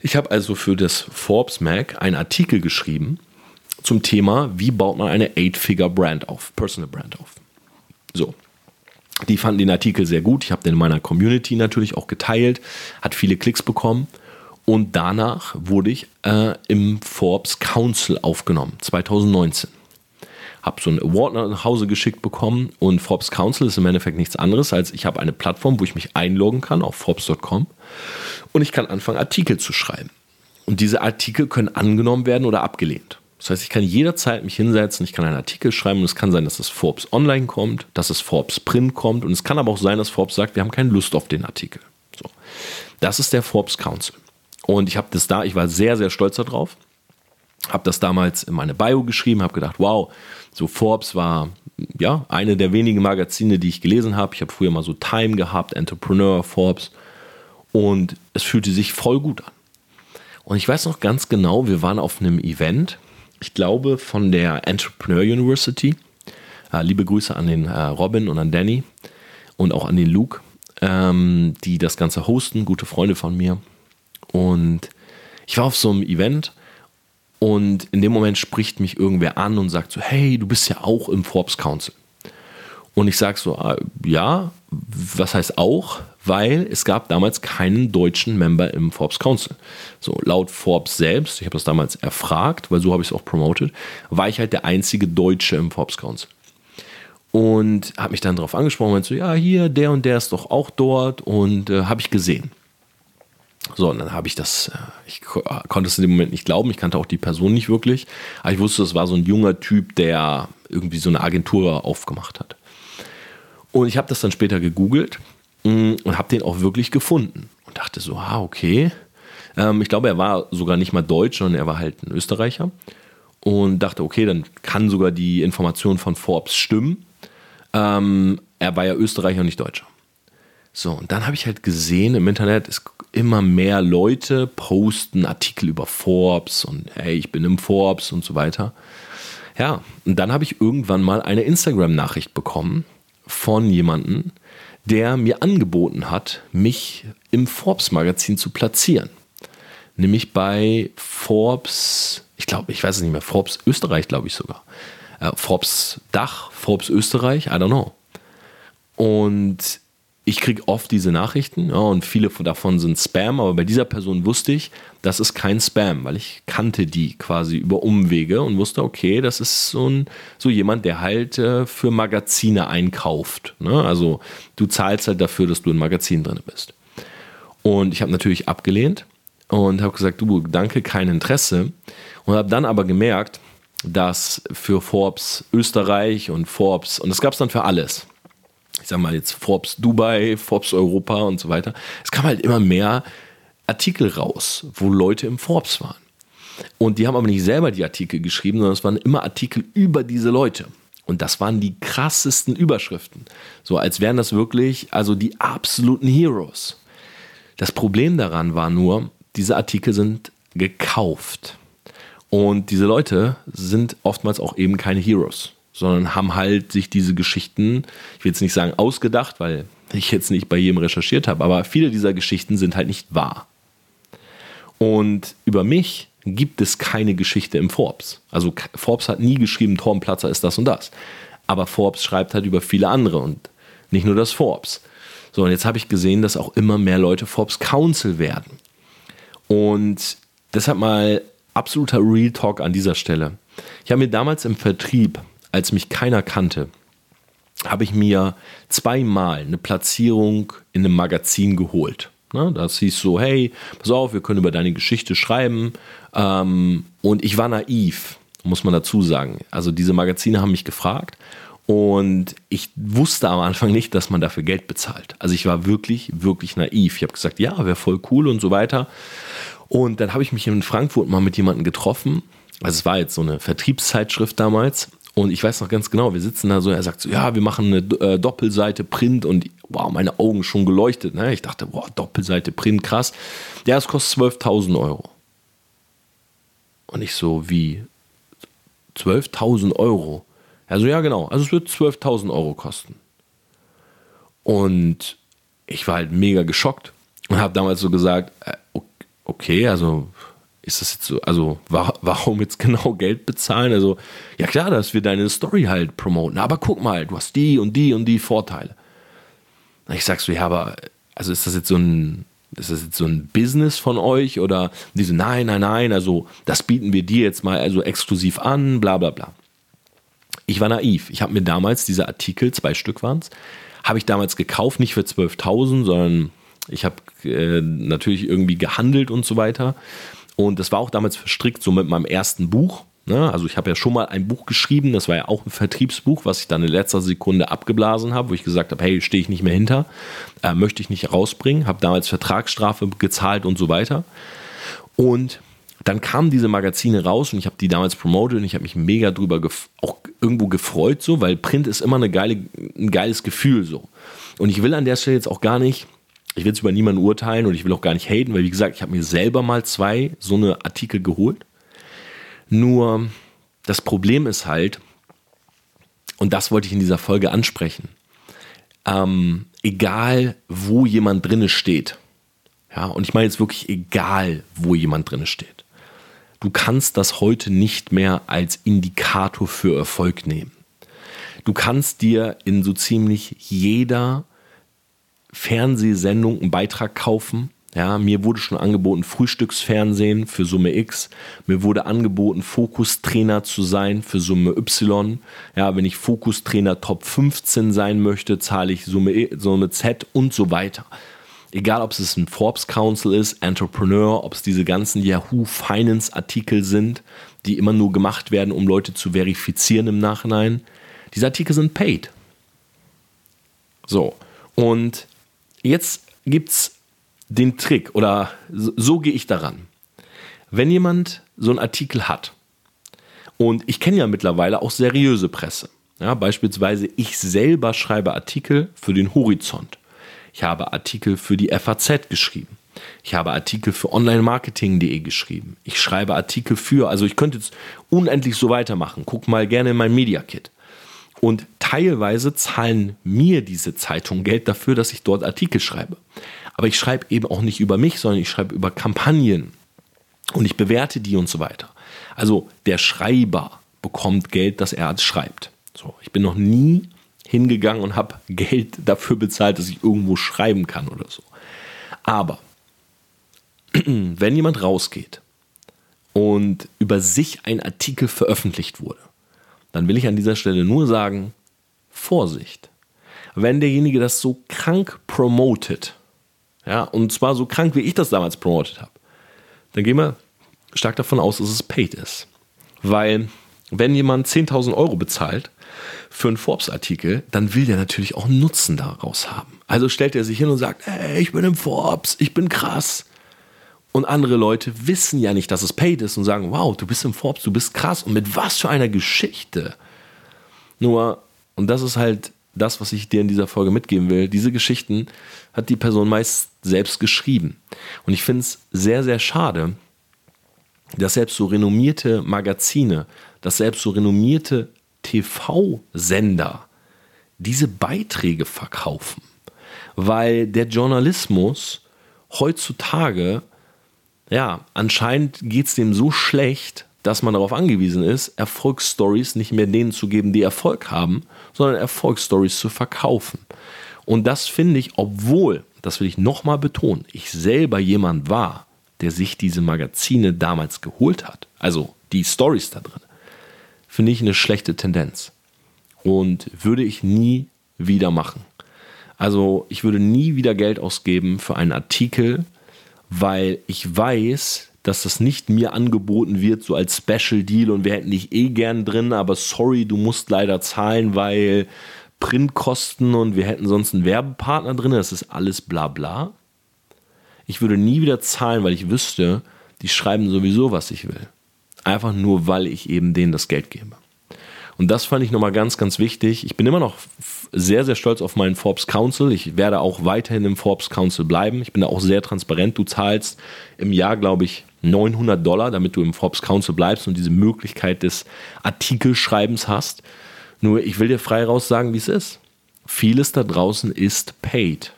Ich habe also für das Forbes Mag einen Artikel geschrieben zum Thema, wie baut man eine Eight-Figure-Brand auf, Personal Brand auf. So, die fanden den Artikel sehr gut. Ich habe den in meiner Community natürlich auch geteilt, hat viele Klicks bekommen. Und danach wurde ich äh, im Forbes Council aufgenommen, 2019. Habe so einen Award nach Hause geschickt bekommen und Forbes Council ist im Endeffekt nichts anderes als ich habe eine Plattform, wo ich mich einloggen kann auf Forbes.com und ich kann anfangen, Artikel zu schreiben. Und diese Artikel können angenommen werden oder abgelehnt. Das heißt, ich kann jederzeit mich hinsetzen, ich kann einen Artikel schreiben und es kann sein, dass das Forbes Online kommt, dass es Forbes Print kommt und es kann aber auch sein, dass Forbes sagt, wir haben keine Lust auf den Artikel. So. Das ist der Forbes Council. Und ich habe das da, ich war sehr, sehr stolz darauf, habe das damals in meine Bio geschrieben, habe gedacht, wow, so Forbes war ja eine der wenigen Magazine, die ich gelesen habe. Ich habe früher mal so Time gehabt, Entrepreneur, Forbes und es fühlte sich voll gut an. Und ich weiß noch ganz genau, wir waren auf einem Event ich glaube, von der Entrepreneur University. Äh, liebe Grüße an den äh, Robin und an Danny und auch an den Luke, ähm, die das Ganze hosten, gute Freunde von mir. Und ich war auf so einem Event und in dem Moment spricht mich irgendwer an und sagt so, hey, du bist ja auch im Forbes Council. Und ich sage so, ah, ja, was heißt auch? Weil es gab damals keinen deutschen Member im Forbes Council. So, laut Forbes selbst, ich habe das damals erfragt, weil so habe ich es auch promoted, war ich halt der einzige Deutsche im Forbes Council. Und habe mich dann darauf angesprochen, und so, ja, hier, der und der ist doch auch dort und äh, habe ich gesehen. So, und dann habe ich das, äh, ich konnte es in dem Moment nicht glauben, ich kannte auch die Person nicht wirklich, aber ich wusste, es war so ein junger Typ, der irgendwie so eine Agentur aufgemacht hat. Und ich habe das dann später gegoogelt und habe den auch wirklich gefunden und dachte so, ah, okay. Ähm, ich glaube, er war sogar nicht mal Deutsch, sondern er war halt ein Österreicher und dachte, okay, dann kann sogar die Information von Forbes stimmen. Ähm, er war ja Österreicher und nicht Deutscher. So, und dann habe ich halt gesehen im Internet, es immer mehr Leute posten Artikel über Forbes und hey, ich bin im Forbes und so weiter. Ja, und dann habe ich irgendwann mal eine Instagram-Nachricht bekommen von jemandem, der mir angeboten hat, mich im Forbes-Magazin zu platzieren. Nämlich bei Forbes, ich glaube, ich weiß es nicht mehr, Forbes Österreich, glaube ich sogar. Äh, Forbes Dach, Forbes Österreich, I don't know. Und ich kriege oft diese Nachrichten ja, und viele davon sind Spam, aber bei dieser Person wusste ich, das ist kein Spam, weil ich kannte die quasi über Umwege und wusste, okay, das ist so, ein, so jemand, der halt äh, für Magazine einkauft. Ne? Also du zahlst halt dafür, dass du in Magazin drin bist. Und ich habe natürlich abgelehnt und habe gesagt, du, danke, kein Interesse. Und habe dann aber gemerkt, dass für Forbes Österreich und Forbes, und das gab es dann für alles, ich sag mal jetzt Forbes Dubai, Forbes Europa und so weiter. Es kam halt immer mehr Artikel raus, wo Leute im Forbes waren. Und die haben aber nicht selber die Artikel geschrieben, sondern es waren immer Artikel über diese Leute. Und das waren die krassesten Überschriften. So als wären das wirklich, also die absoluten Heroes. Das Problem daran war nur, diese Artikel sind gekauft. Und diese Leute sind oftmals auch eben keine Heroes sondern haben halt sich diese Geschichten, ich will jetzt nicht sagen ausgedacht, weil ich jetzt nicht bei jedem recherchiert habe, aber viele dieser Geschichten sind halt nicht wahr. Und über mich gibt es keine Geschichte im Forbes. Also Forbes hat nie geschrieben, Torben Platzer ist das und das. Aber Forbes schreibt halt über viele andere und nicht nur das Forbes. So, und jetzt habe ich gesehen, dass auch immer mehr Leute Forbes Council werden. Und deshalb mal absoluter Real Talk an dieser Stelle. Ich habe mir damals im Vertrieb als mich keiner kannte, habe ich mir zweimal eine Platzierung in einem Magazin geholt. Das hieß so, hey, pass auf, wir können über deine Geschichte schreiben. Ähm, und ich war naiv, muss man dazu sagen. Also diese Magazine haben mich gefragt und ich wusste am Anfang nicht, dass man dafür Geld bezahlt. Also ich war wirklich, wirklich naiv. Ich habe gesagt, ja, wäre voll cool und so weiter. Und dann habe ich mich in Frankfurt mal mit jemandem getroffen. Also es war jetzt so eine Vertriebszeitschrift damals. Und ich weiß noch ganz genau, wir sitzen da so, er sagt so, ja, wir machen eine äh, Doppelseite Print und wow, meine Augen schon geleuchtet. Ne? Ich dachte, wow, Doppelseite Print, krass. Ja, es kostet 12.000 Euro. Und ich so, wie 12.000 Euro? Also ja, genau, also es wird 12.000 Euro kosten. Und ich war halt mega geschockt und habe damals so gesagt, äh, okay, also ist das jetzt so, also warum jetzt genau Geld bezahlen? Also, ja klar, dass wir deine Story halt promoten, aber guck mal, du hast die und die und die Vorteile. Ich sag so, ja, aber also ist das jetzt so ein, ist das jetzt so ein Business von euch oder diese, nein, nein, nein, also das bieten wir dir jetzt mal also exklusiv an, bla bla bla. Ich war naiv. Ich habe mir damals diese Artikel, zwei Stück waren es, habe ich damals gekauft, nicht für 12.000, sondern ich habe äh, natürlich irgendwie gehandelt und so weiter. Und das war auch damals verstrickt so mit meinem ersten Buch. Ne? Also ich habe ja schon mal ein Buch geschrieben, das war ja auch ein Vertriebsbuch, was ich dann in letzter Sekunde abgeblasen habe, wo ich gesagt habe, hey, stehe ich nicht mehr hinter, äh, möchte ich nicht rausbringen, habe damals Vertragsstrafe gezahlt und so weiter. Und dann kamen diese Magazine raus und ich habe die damals promotet und ich habe mich mega drüber auch irgendwo gefreut, so, weil Print ist immer eine geile, ein geiles Gefühl so. Und ich will an der Stelle jetzt auch gar nicht ich will jetzt über niemanden urteilen und ich will auch gar nicht haten, weil wie gesagt, ich habe mir selber mal zwei so eine Artikel geholt. Nur das Problem ist halt, und das wollte ich in dieser Folge ansprechen, ähm, egal wo jemand drinne steht, ja, und ich meine jetzt wirklich egal, wo jemand drinne steht, du kannst das heute nicht mehr als Indikator für Erfolg nehmen. Du kannst dir in so ziemlich jeder Fernsehsendung einen Beitrag kaufen. Ja, mir wurde schon angeboten, Frühstücksfernsehen für Summe X. Mir wurde angeboten, Fokustrainer zu sein für Summe Y. Ja, wenn ich Fokustrainer Top 15 sein möchte, zahle ich Summe, e, Summe Z und so weiter. Egal, ob es ein Forbes Council ist, Entrepreneur, ob es diese ganzen Yahoo Finance Artikel sind, die immer nur gemacht werden, um Leute zu verifizieren im Nachhinein. Diese Artikel sind paid. So, und jetzt gibt es den Trick oder so, so gehe ich daran. Wenn jemand so einen Artikel hat, und ich kenne ja mittlerweile auch seriöse Presse, ja, beispielsweise ich selber schreibe Artikel für den Horizont. Ich habe Artikel für die FAZ geschrieben. Ich habe Artikel für onlinemarketing.de geschrieben. Ich schreibe Artikel für, also ich könnte jetzt unendlich so weitermachen. Guck mal gerne in mein Media Kit. Und teilweise zahlen mir diese Zeitungen Geld dafür, dass ich dort Artikel schreibe. Aber ich schreibe eben auch nicht über mich, sondern ich schreibe über Kampagnen. Und ich bewerte die und so weiter. Also der Schreiber bekommt Geld, dass er schreibt. So, ich bin noch nie hingegangen und habe Geld dafür bezahlt, dass ich irgendwo schreiben kann oder so. Aber wenn jemand rausgeht und über sich ein Artikel veröffentlicht wurde, dann will ich an dieser Stelle nur sagen, Vorsicht. Wenn derjenige das so krank promotet, ja, und zwar so krank, wie ich das damals promotet habe, dann gehen wir stark davon aus, dass es paid ist. Weil, wenn jemand 10.000 Euro bezahlt für einen Forbes-Artikel, dann will der natürlich auch einen Nutzen daraus haben. Also stellt er sich hin und sagt, hey, ich bin im Forbes, ich bin krass. Und andere Leute wissen ja nicht, dass es paid ist und sagen, wow, du bist im Forbes, du bist krass und mit was für einer Geschichte. Nur, und das ist halt das, was ich dir in dieser Folge mitgeben will, diese Geschichten hat die Person meist selbst geschrieben. Und ich finde es sehr, sehr schade, dass selbst so renommierte Magazine, dass selbst so renommierte TV-Sender diese Beiträge verkaufen. Weil der Journalismus heutzutage ja, anscheinend geht es dem so schlecht, dass man darauf angewiesen ist, Erfolgsstories nicht mehr denen zu geben, die Erfolg haben, sondern Erfolgsstories zu verkaufen. Und das finde ich, obwohl, das will ich nochmal betonen, ich selber jemand war, der sich diese Magazine damals geholt hat, also die Stories da drin, finde ich eine schlechte Tendenz. Und würde ich nie wieder machen. Also ich würde nie wieder Geld ausgeben für einen Artikel, weil ich weiß, dass das nicht mir angeboten wird, so als Special Deal und wir hätten dich eh gern drin, aber sorry, du musst leider zahlen, weil Printkosten und wir hätten sonst einen Werbepartner drin, das ist alles bla bla. Ich würde nie wieder zahlen, weil ich wüsste, die schreiben sowieso, was ich will. Einfach nur, weil ich eben denen das Geld gebe. Und das fand ich nochmal ganz, ganz wichtig. Ich bin immer noch sehr, sehr stolz auf meinen Forbes Council. Ich werde auch weiterhin im Forbes Council bleiben. Ich bin da auch sehr transparent. Du zahlst im Jahr, glaube ich, 900 Dollar, damit du im Forbes Council bleibst und diese Möglichkeit des Artikelschreibens hast. Nur ich will dir frei raus sagen, wie es ist. Vieles da draußen ist paid.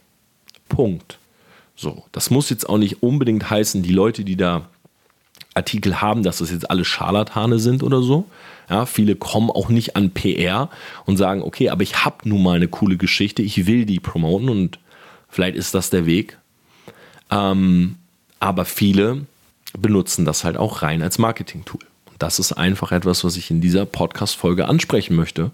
Punkt. So, das muss jetzt auch nicht unbedingt heißen, die Leute, die da Artikel haben, dass das jetzt alle Scharlatane sind oder so. Ja, viele kommen auch nicht an PR und sagen, okay, aber ich habe nun mal eine coole Geschichte, ich will die promoten und vielleicht ist das der Weg. Ähm, aber viele benutzen das halt auch rein als Marketing-Tool. Und das ist einfach etwas, was ich in dieser Podcast-Folge ansprechen möchte,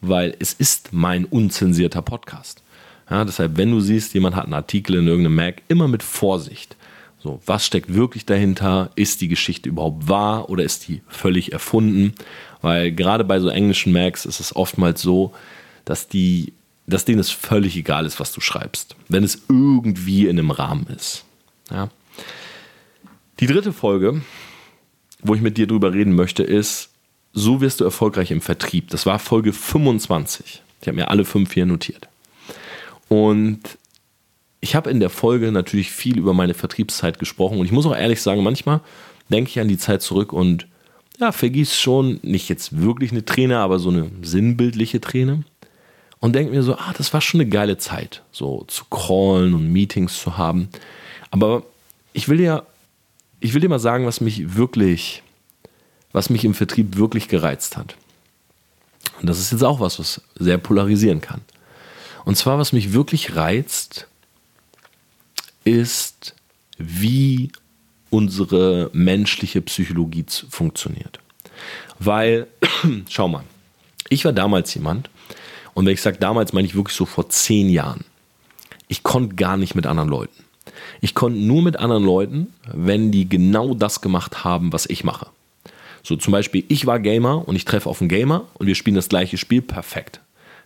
weil es ist mein unzensierter Podcast. Ja, deshalb, wenn du siehst, jemand hat einen Artikel in irgendeinem Mac, immer mit Vorsicht. So, was steckt wirklich dahinter? Ist die Geschichte überhaupt wahr oder ist die völlig erfunden? Weil gerade bei so englischen Macs ist es oftmals so, dass die, dass denen es völlig egal ist, was du schreibst, wenn es irgendwie in einem Rahmen ist. Ja. Die dritte Folge, wo ich mit dir drüber reden möchte, ist, so wirst du erfolgreich im Vertrieb. Das war Folge 25. Ich habe mir alle fünf hier notiert. Und ich habe in der Folge natürlich viel über meine Vertriebszeit gesprochen und ich muss auch ehrlich sagen, manchmal denke ich an die Zeit zurück und ja, vergieß schon nicht jetzt wirklich eine Träne, aber so eine sinnbildliche Träne und denke mir so, ah, das war schon eine geile Zeit, so zu callen und Meetings zu haben. Aber ich will dir, ich will dir mal sagen, was mich wirklich, was mich im Vertrieb wirklich gereizt hat. Und das ist jetzt auch was, was sehr polarisieren kann. Und zwar, was mich wirklich reizt, ist, wie unsere menschliche Psychologie funktioniert. Weil, schau mal, ich war damals jemand, und wenn ich sage damals, meine ich wirklich so vor zehn Jahren. Ich konnte gar nicht mit anderen Leuten. Ich konnte nur mit anderen Leuten, wenn die genau das gemacht haben, was ich mache. So zum Beispiel, ich war Gamer und ich treffe auf einen Gamer und wir spielen das gleiche Spiel, perfekt.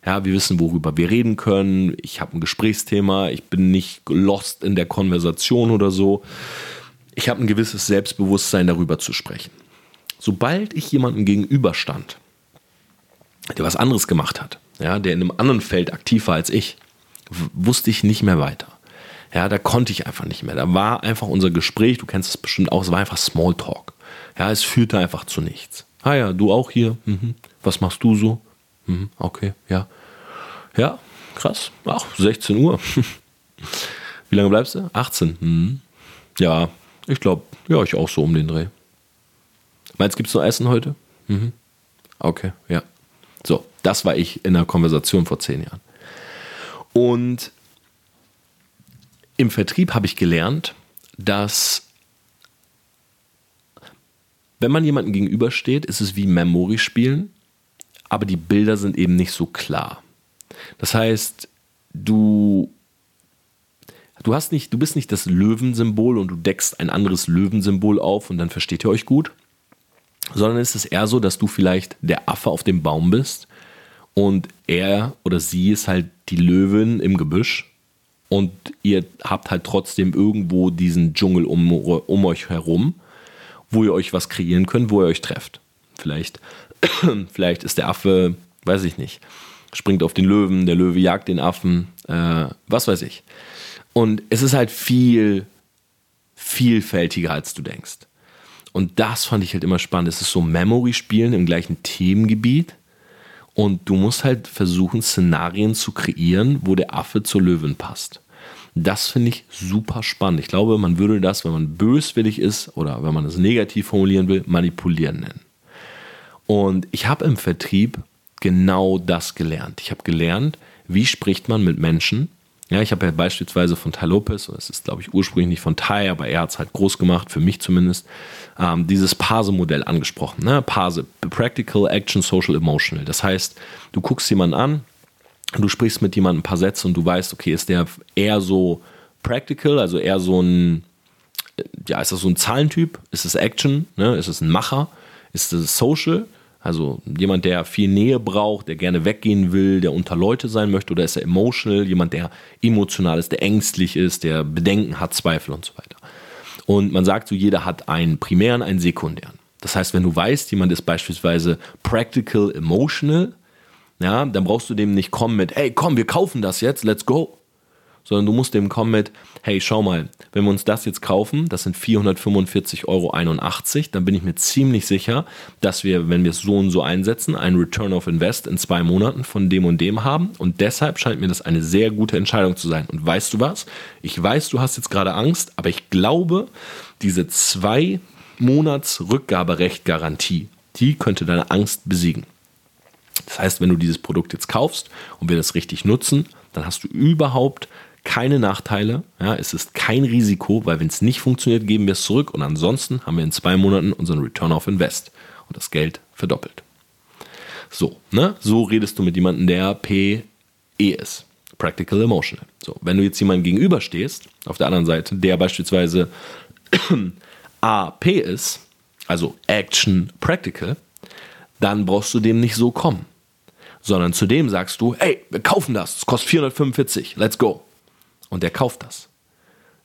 Ja, wir wissen, worüber wir reden können. Ich habe ein Gesprächsthema. Ich bin nicht lost in der Konversation oder so. Ich habe ein gewisses Selbstbewusstsein, darüber zu sprechen. Sobald ich jemandem gegenüberstand, der was anderes gemacht hat, ja, der in einem anderen Feld aktiv war als ich, wusste ich nicht mehr weiter. Ja, da konnte ich einfach nicht mehr. Da war einfach unser Gespräch, du kennst es bestimmt auch, es war einfach Smalltalk. Ja, es führte einfach zu nichts. Ah ja, du auch hier. Mhm. Was machst du so? Mhm. Okay, ja. Ja, krass. Ach, 16 Uhr. Wie lange bleibst du? 18. Mhm. Ja, ich glaube, ja, ich auch so um den Dreh. Meinst du, gibt es noch Essen heute? Mhm. Okay, ja. So, das war ich in der Konversation vor zehn Jahren. Und im Vertrieb habe ich gelernt, dass wenn man jemandem gegenübersteht, ist es wie Memory spielen, aber die Bilder sind eben nicht so klar. Das heißt, du du hast nicht, du bist nicht das Löwensymbol und du deckst ein anderes Löwensymbol auf und dann versteht ihr euch gut, sondern es ist eher so, dass du vielleicht der Affe auf dem Baum bist und er oder sie ist halt die Löwin im Gebüsch und ihr habt halt trotzdem irgendwo diesen Dschungel um, um euch herum wo ihr euch was kreieren könnt, wo ihr euch trefft. Vielleicht, vielleicht ist der Affe, weiß ich nicht, springt auf den Löwen, der Löwe jagt den Affen, äh, was weiß ich. Und es ist halt viel vielfältiger, als du denkst. Und das fand ich halt immer spannend. Es ist so Memory-Spielen im gleichen Themengebiet. Und du musst halt versuchen, Szenarien zu kreieren, wo der Affe zur Löwen passt. Das finde ich super spannend. Ich glaube, man würde das, wenn man böswillig ist oder wenn man es negativ formulieren will, manipulieren nennen. Und ich habe im Vertrieb genau das gelernt. Ich habe gelernt, wie spricht man mit Menschen. Ja, ich habe ja beispielsweise von Ty Lopez, das ist glaube ich ursprünglich nicht von Ty, aber er hat es halt groß gemacht, für mich zumindest, ähm, dieses PASE-Modell angesprochen. Ne? PASE, Practical, Action, Social, Emotional. Das heißt, du guckst jemanden an, du sprichst mit jemandem ein paar Sätze und du weißt, okay, ist der eher so practical, also eher so ein, ja, ist das so ein Zahlentyp? Ist es Action? Ne? Ist es ein Macher? Ist es Social? Also jemand, der viel Nähe braucht, der gerne weggehen will, der unter Leute sein möchte, oder ist er emotional, jemand, der emotional ist, der ängstlich ist, der Bedenken hat, Zweifel und so weiter. Und man sagt so, jeder hat einen primären, einen sekundären. Das heißt, wenn du weißt, jemand ist beispielsweise practical, emotional, ja, dann brauchst du dem nicht kommen mit, hey, komm, wir kaufen das jetzt, let's go. Sondern du musst dem kommen mit, hey, schau mal, wenn wir uns das jetzt kaufen, das sind 445,81 Euro, dann bin ich mir ziemlich sicher, dass wir, wenn wir es so und so einsetzen, einen Return of Invest in zwei Monaten von dem und dem haben. Und deshalb scheint mir das eine sehr gute Entscheidung zu sein. Und weißt du was? Ich weiß, du hast jetzt gerade Angst, aber ich glaube, diese zwei Monats Rückgaberecht Garantie, die könnte deine Angst besiegen. Das heißt, wenn du dieses Produkt jetzt kaufst und wir das richtig nutzen, dann hast du überhaupt keine Nachteile. Ja, es ist kein Risiko, weil wenn es nicht funktioniert, geben wir es zurück und ansonsten haben wir in zwei Monaten unseren Return of Invest und das Geld verdoppelt. So, ne? so redest du mit jemandem, der PE ist. Practical Emotional. So, wenn du jetzt jemandem gegenüberstehst, auf der anderen Seite, der beispielsweise AP ist, also Action Practical, dann brauchst du dem nicht so kommen sondern zu dem sagst du, hey, wir kaufen das, es kostet 445, let's go. Und der kauft das.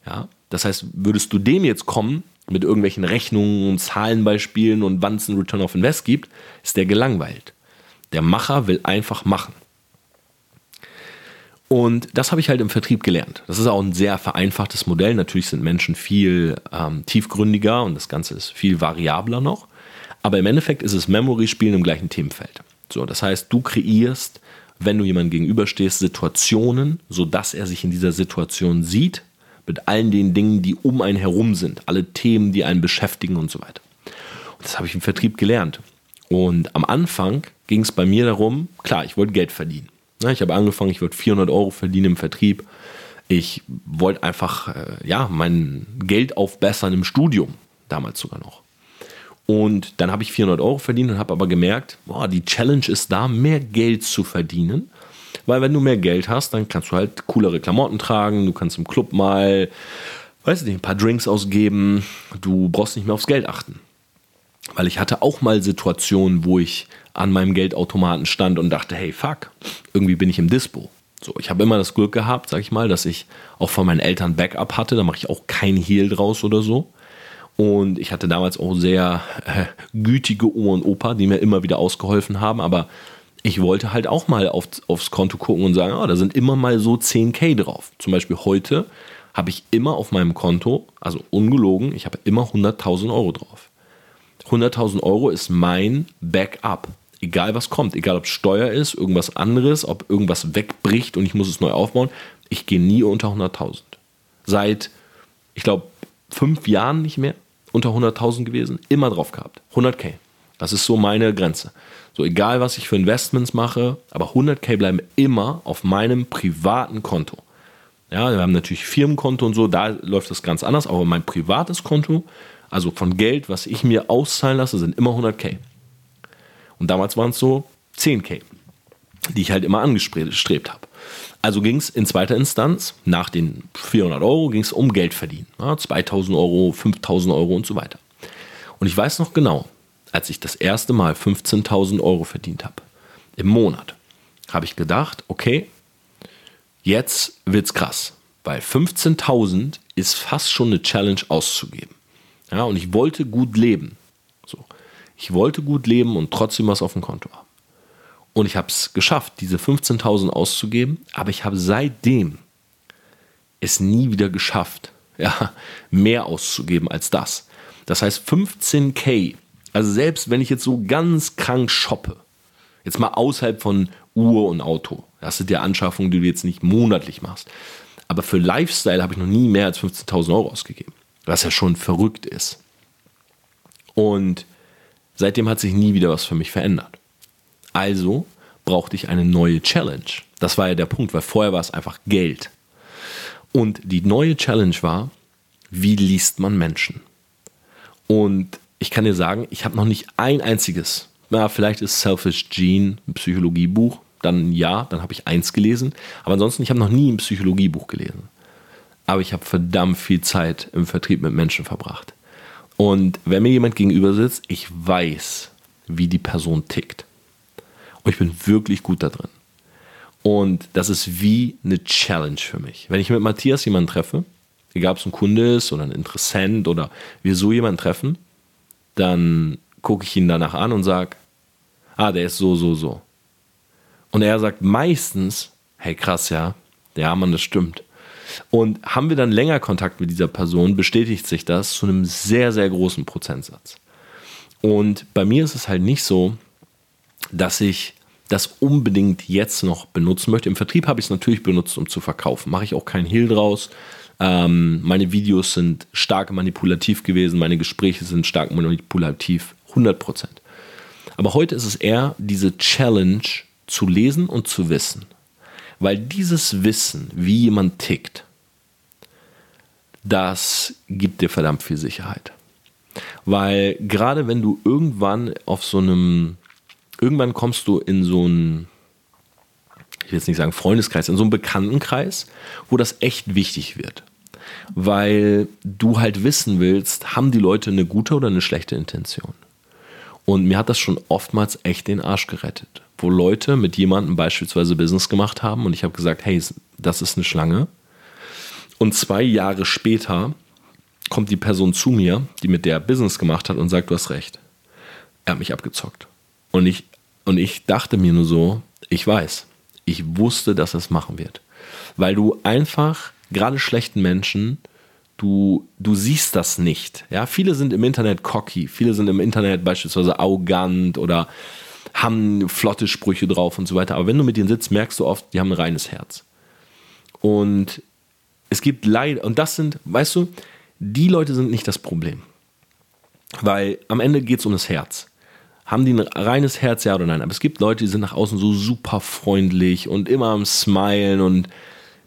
Ja, das heißt, würdest du dem jetzt kommen mit irgendwelchen Rechnungen und Zahlenbeispielen und wann es einen Return of Invest gibt, ist der gelangweilt. Der Macher will einfach machen. Und das habe ich halt im Vertrieb gelernt. Das ist auch ein sehr vereinfachtes Modell. Natürlich sind Menschen viel ähm, tiefgründiger und das Ganze ist viel variabler noch. Aber im Endeffekt ist es Memory-Spielen im gleichen Themenfeld. So, das heißt, du kreierst, wenn du jemandem gegenüberstehst, Situationen, sodass er sich in dieser Situation sieht, mit allen den Dingen, die um einen herum sind, alle Themen, die einen beschäftigen und so weiter. Und das habe ich im Vertrieb gelernt. Und am Anfang ging es bei mir darum, klar, ich wollte Geld verdienen. Ich habe angefangen, ich wollte 400 Euro verdienen im Vertrieb. Ich wollte einfach, äh, ja, mein Geld aufbessern im Studium, damals sogar noch. Und dann habe ich 400 Euro verdient und habe aber gemerkt, boah, die Challenge ist da, mehr Geld zu verdienen. Weil wenn du mehr Geld hast, dann kannst du halt coolere Klamotten tragen, du kannst im Club mal, weiß nicht, ein paar Drinks ausgeben, du brauchst nicht mehr aufs Geld achten. Weil ich hatte auch mal Situationen, wo ich an meinem Geldautomaten stand und dachte, hey, fuck, irgendwie bin ich im Dispo. So, ich habe immer das Glück gehabt, sag ich mal, dass ich auch von meinen Eltern Backup hatte. Da mache ich auch kein Heal draus oder so. Und ich hatte damals auch sehr äh, gütige Oma und Opa, die mir immer wieder ausgeholfen haben. Aber ich wollte halt auch mal auf, aufs Konto gucken und sagen, oh, da sind immer mal so 10k drauf. Zum Beispiel heute habe ich immer auf meinem Konto, also ungelogen, ich habe immer 100.000 Euro drauf. 100.000 Euro ist mein Backup. Egal was kommt, egal ob Steuer ist, irgendwas anderes, ob irgendwas wegbricht und ich muss es neu aufbauen, ich gehe nie unter 100.000. Seit, ich glaube, fünf Jahren nicht mehr unter 100.000 gewesen, immer drauf gehabt. 100k. Das ist so meine Grenze. So egal, was ich für Investments mache, aber 100k bleiben immer auf meinem privaten Konto. Ja, wir haben natürlich Firmenkonto und so, da läuft das ganz anders, aber mein privates Konto, also von Geld, was ich mir auszahlen lasse, sind immer 100k. Und damals waren es so 10k, die ich halt immer angestrebt habe. Also ging es in zweiter Instanz, nach den 400 Euro, ging es um Geld verdienen. Ja, 2000 Euro, 5000 Euro und so weiter. Und ich weiß noch genau, als ich das erste Mal 15.000 Euro verdient habe, im Monat, habe ich gedacht, okay, jetzt wird's krass, weil 15.000 ist fast schon eine Challenge auszugeben. Ja, und ich wollte gut leben. So. Ich wollte gut leben und trotzdem was auf dem Konto haben. Und ich habe es geschafft, diese 15.000 auszugeben, aber ich habe seitdem es nie wieder geschafft, ja, mehr auszugeben als das. Das heißt, 15k, also selbst wenn ich jetzt so ganz krank shoppe, jetzt mal außerhalb von Uhr und Auto, das sind ja Anschaffungen, die du jetzt nicht monatlich machst, aber für Lifestyle habe ich noch nie mehr als 15.000 Euro ausgegeben, was ja schon verrückt ist. Und seitdem hat sich nie wieder was für mich verändert. Also brauchte ich eine neue Challenge. Das war ja der Punkt, weil vorher war es einfach Geld. Und die neue Challenge war, wie liest man Menschen? Und ich kann dir sagen, ich habe noch nicht ein einziges, na, vielleicht ist Selfish Gene ein Psychologiebuch, dann ja, dann habe ich eins gelesen. Aber ansonsten, ich habe noch nie ein Psychologiebuch gelesen. Aber ich habe verdammt viel Zeit im Vertrieb mit Menschen verbracht. Und wenn mir jemand gegenüber sitzt, ich weiß, wie die Person tickt. Und ich bin wirklich gut da drin. Und das ist wie eine Challenge für mich. Wenn ich mit Matthias jemanden treffe, egal ob es ein Kunde ist oder ein Interessent oder wir so jemanden treffen, dann gucke ich ihn danach an und sage, ah, der ist so, so, so. Und er sagt meistens, hey krass, ja, ja, Mann, das stimmt. Und haben wir dann länger Kontakt mit dieser Person, bestätigt sich das zu einem sehr, sehr großen Prozentsatz. Und bei mir ist es halt nicht so, dass ich das unbedingt jetzt noch benutzen möchte. Im Vertrieb habe ich es natürlich benutzt, um zu verkaufen. Mache ich auch keinen Hehl draus. Ähm, meine Videos sind stark manipulativ gewesen, meine Gespräche sind stark manipulativ, 100%. Aber heute ist es eher diese Challenge zu lesen und zu wissen. Weil dieses Wissen, wie jemand tickt, das gibt dir verdammt viel Sicherheit. Weil gerade wenn du irgendwann auf so einem irgendwann kommst du in so einen, ich will jetzt nicht sagen Freundeskreis, in so einen Bekanntenkreis, wo das echt wichtig wird. Weil du halt wissen willst, haben die Leute eine gute oder eine schlechte Intention. Und mir hat das schon oftmals echt den Arsch gerettet. Wo Leute mit jemandem beispielsweise Business gemacht haben und ich habe gesagt, hey, das ist eine Schlange. Und zwei Jahre später kommt die Person zu mir, die mit der Business gemacht hat und sagt, du hast recht. Er hat mich abgezockt. Und ich und ich dachte mir nur so, ich weiß, ich wusste, dass es machen wird. Weil du einfach, gerade schlechten Menschen, du, du siehst das nicht. Ja, viele sind im Internet cocky, viele sind im Internet beispielsweise arrogant oder haben flotte Sprüche drauf und so weiter. Aber wenn du mit denen sitzt, merkst du oft, die haben ein reines Herz. Und es gibt leider, und das sind, weißt du, die Leute sind nicht das Problem. Weil am Ende geht es um das Herz haben die ein reines Herz, ja oder nein? Aber es gibt Leute, die sind nach außen so super freundlich und immer am Smilen und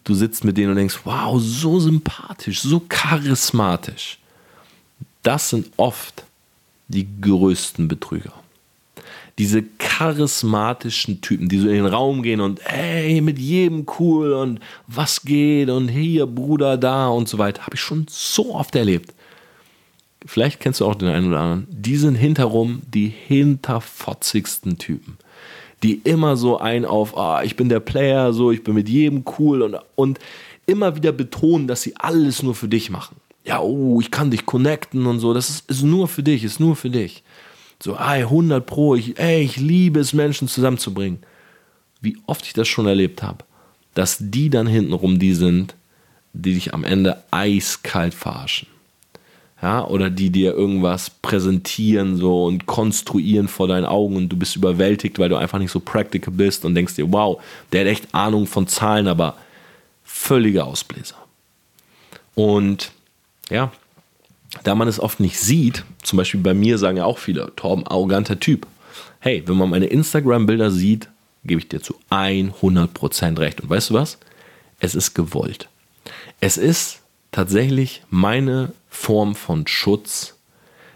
du sitzt mit denen und denkst, wow, so sympathisch, so charismatisch. Das sind oft die größten Betrüger. Diese charismatischen Typen, die so in den Raum gehen und hey, mit jedem cool und was geht und hier Bruder da und so weiter, habe ich schon so oft erlebt. Vielleicht kennst du auch den einen oder anderen. Die sind hinterrum die hinterfotzigsten Typen die immer so ein auf, ah, ich bin der Player, so, ich bin mit jedem cool und, und immer wieder betonen, dass sie alles nur für dich machen. Ja, oh, ich kann dich connecten und so, das ist, ist nur für dich, ist nur für dich. So, ey, 100 Pro, ich, ey, ich liebe es, Menschen zusammenzubringen. Wie oft ich das schon erlebt habe, dass die dann hintenrum die sind, die dich am Ende eiskalt verarschen ja, oder die dir irgendwas präsentieren so und konstruieren vor deinen Augen und du bist überwältigt, weil du einfach nicht so practical bist und denkst dir, wow, der hat echt Ahnung von Zahlen, aber völlige Ausbläser. Und ja, da man es oft nicht sieht, zum Beispiel bei mir sagen ja auch viele, Torben, arroganter Typ. Hey, wenn man meine Instagram-Bilder sieht, gebe ich dir zu 100% recht. Und weißt du was? Es ist gewollt. Es ist tatsächlich meine Form von Schutz,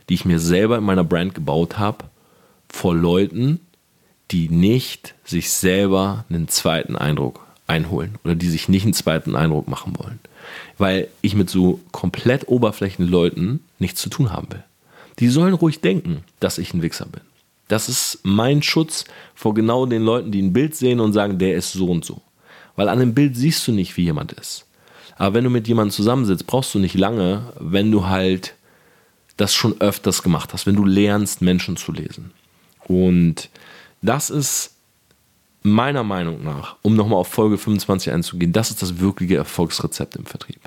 die ich mir selber in meiner Brand gebaut habe, vor Leuten, die nicht sich selber einen zweiten Eindruck einholen oder die sich nicht einen zweiten Eindruck machen wollen. Weil ich mit so komplett oberflächlichen Leuten nichts zu tun haben will. Die sollen ruhig denken, dass ich ein Wichser bin. Das ist mein Schutz vor genau den Leuten, die ein Bild sehen und sagen, der ist so und so. Weil an dem Bild siehst du nicht, wie jemand ist. Aber wenn du mit jemandem zusammensitzt, brauchst du nicht lange, wenn du halt das schon öfters gemacht hast, wenn du lernst, Menschen zu lesen. Und das ist meiner Meinung nach, um nochmal auf Folge 25 einzugehen, das ist das wirkliche Erfolgsrezept im Vertrieb.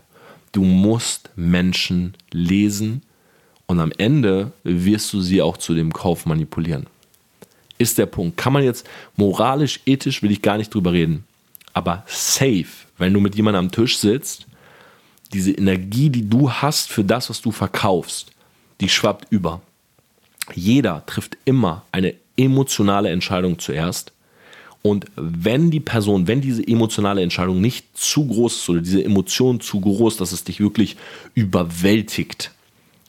Du musst Menschen lesen und am Ende wirst du sie auch zu dem Kauf manipulieren. Ist der Punkt. Kann man jetzt moralisch, ethisch, will ich gar nicht drüber reden, aber safe wenn du mit jemandem am Tisch sitzt, diese Energie, die du hast für das, was du verkaufst, die schwappt über. Jeder trifft immer eine emotionale Entscheidung zuerst. Und wenn die Person, wenn diese emotionale Entscheidung nicht zu groß ist oder diese Emotion zu groß, dass es dich wirklich überwältigt,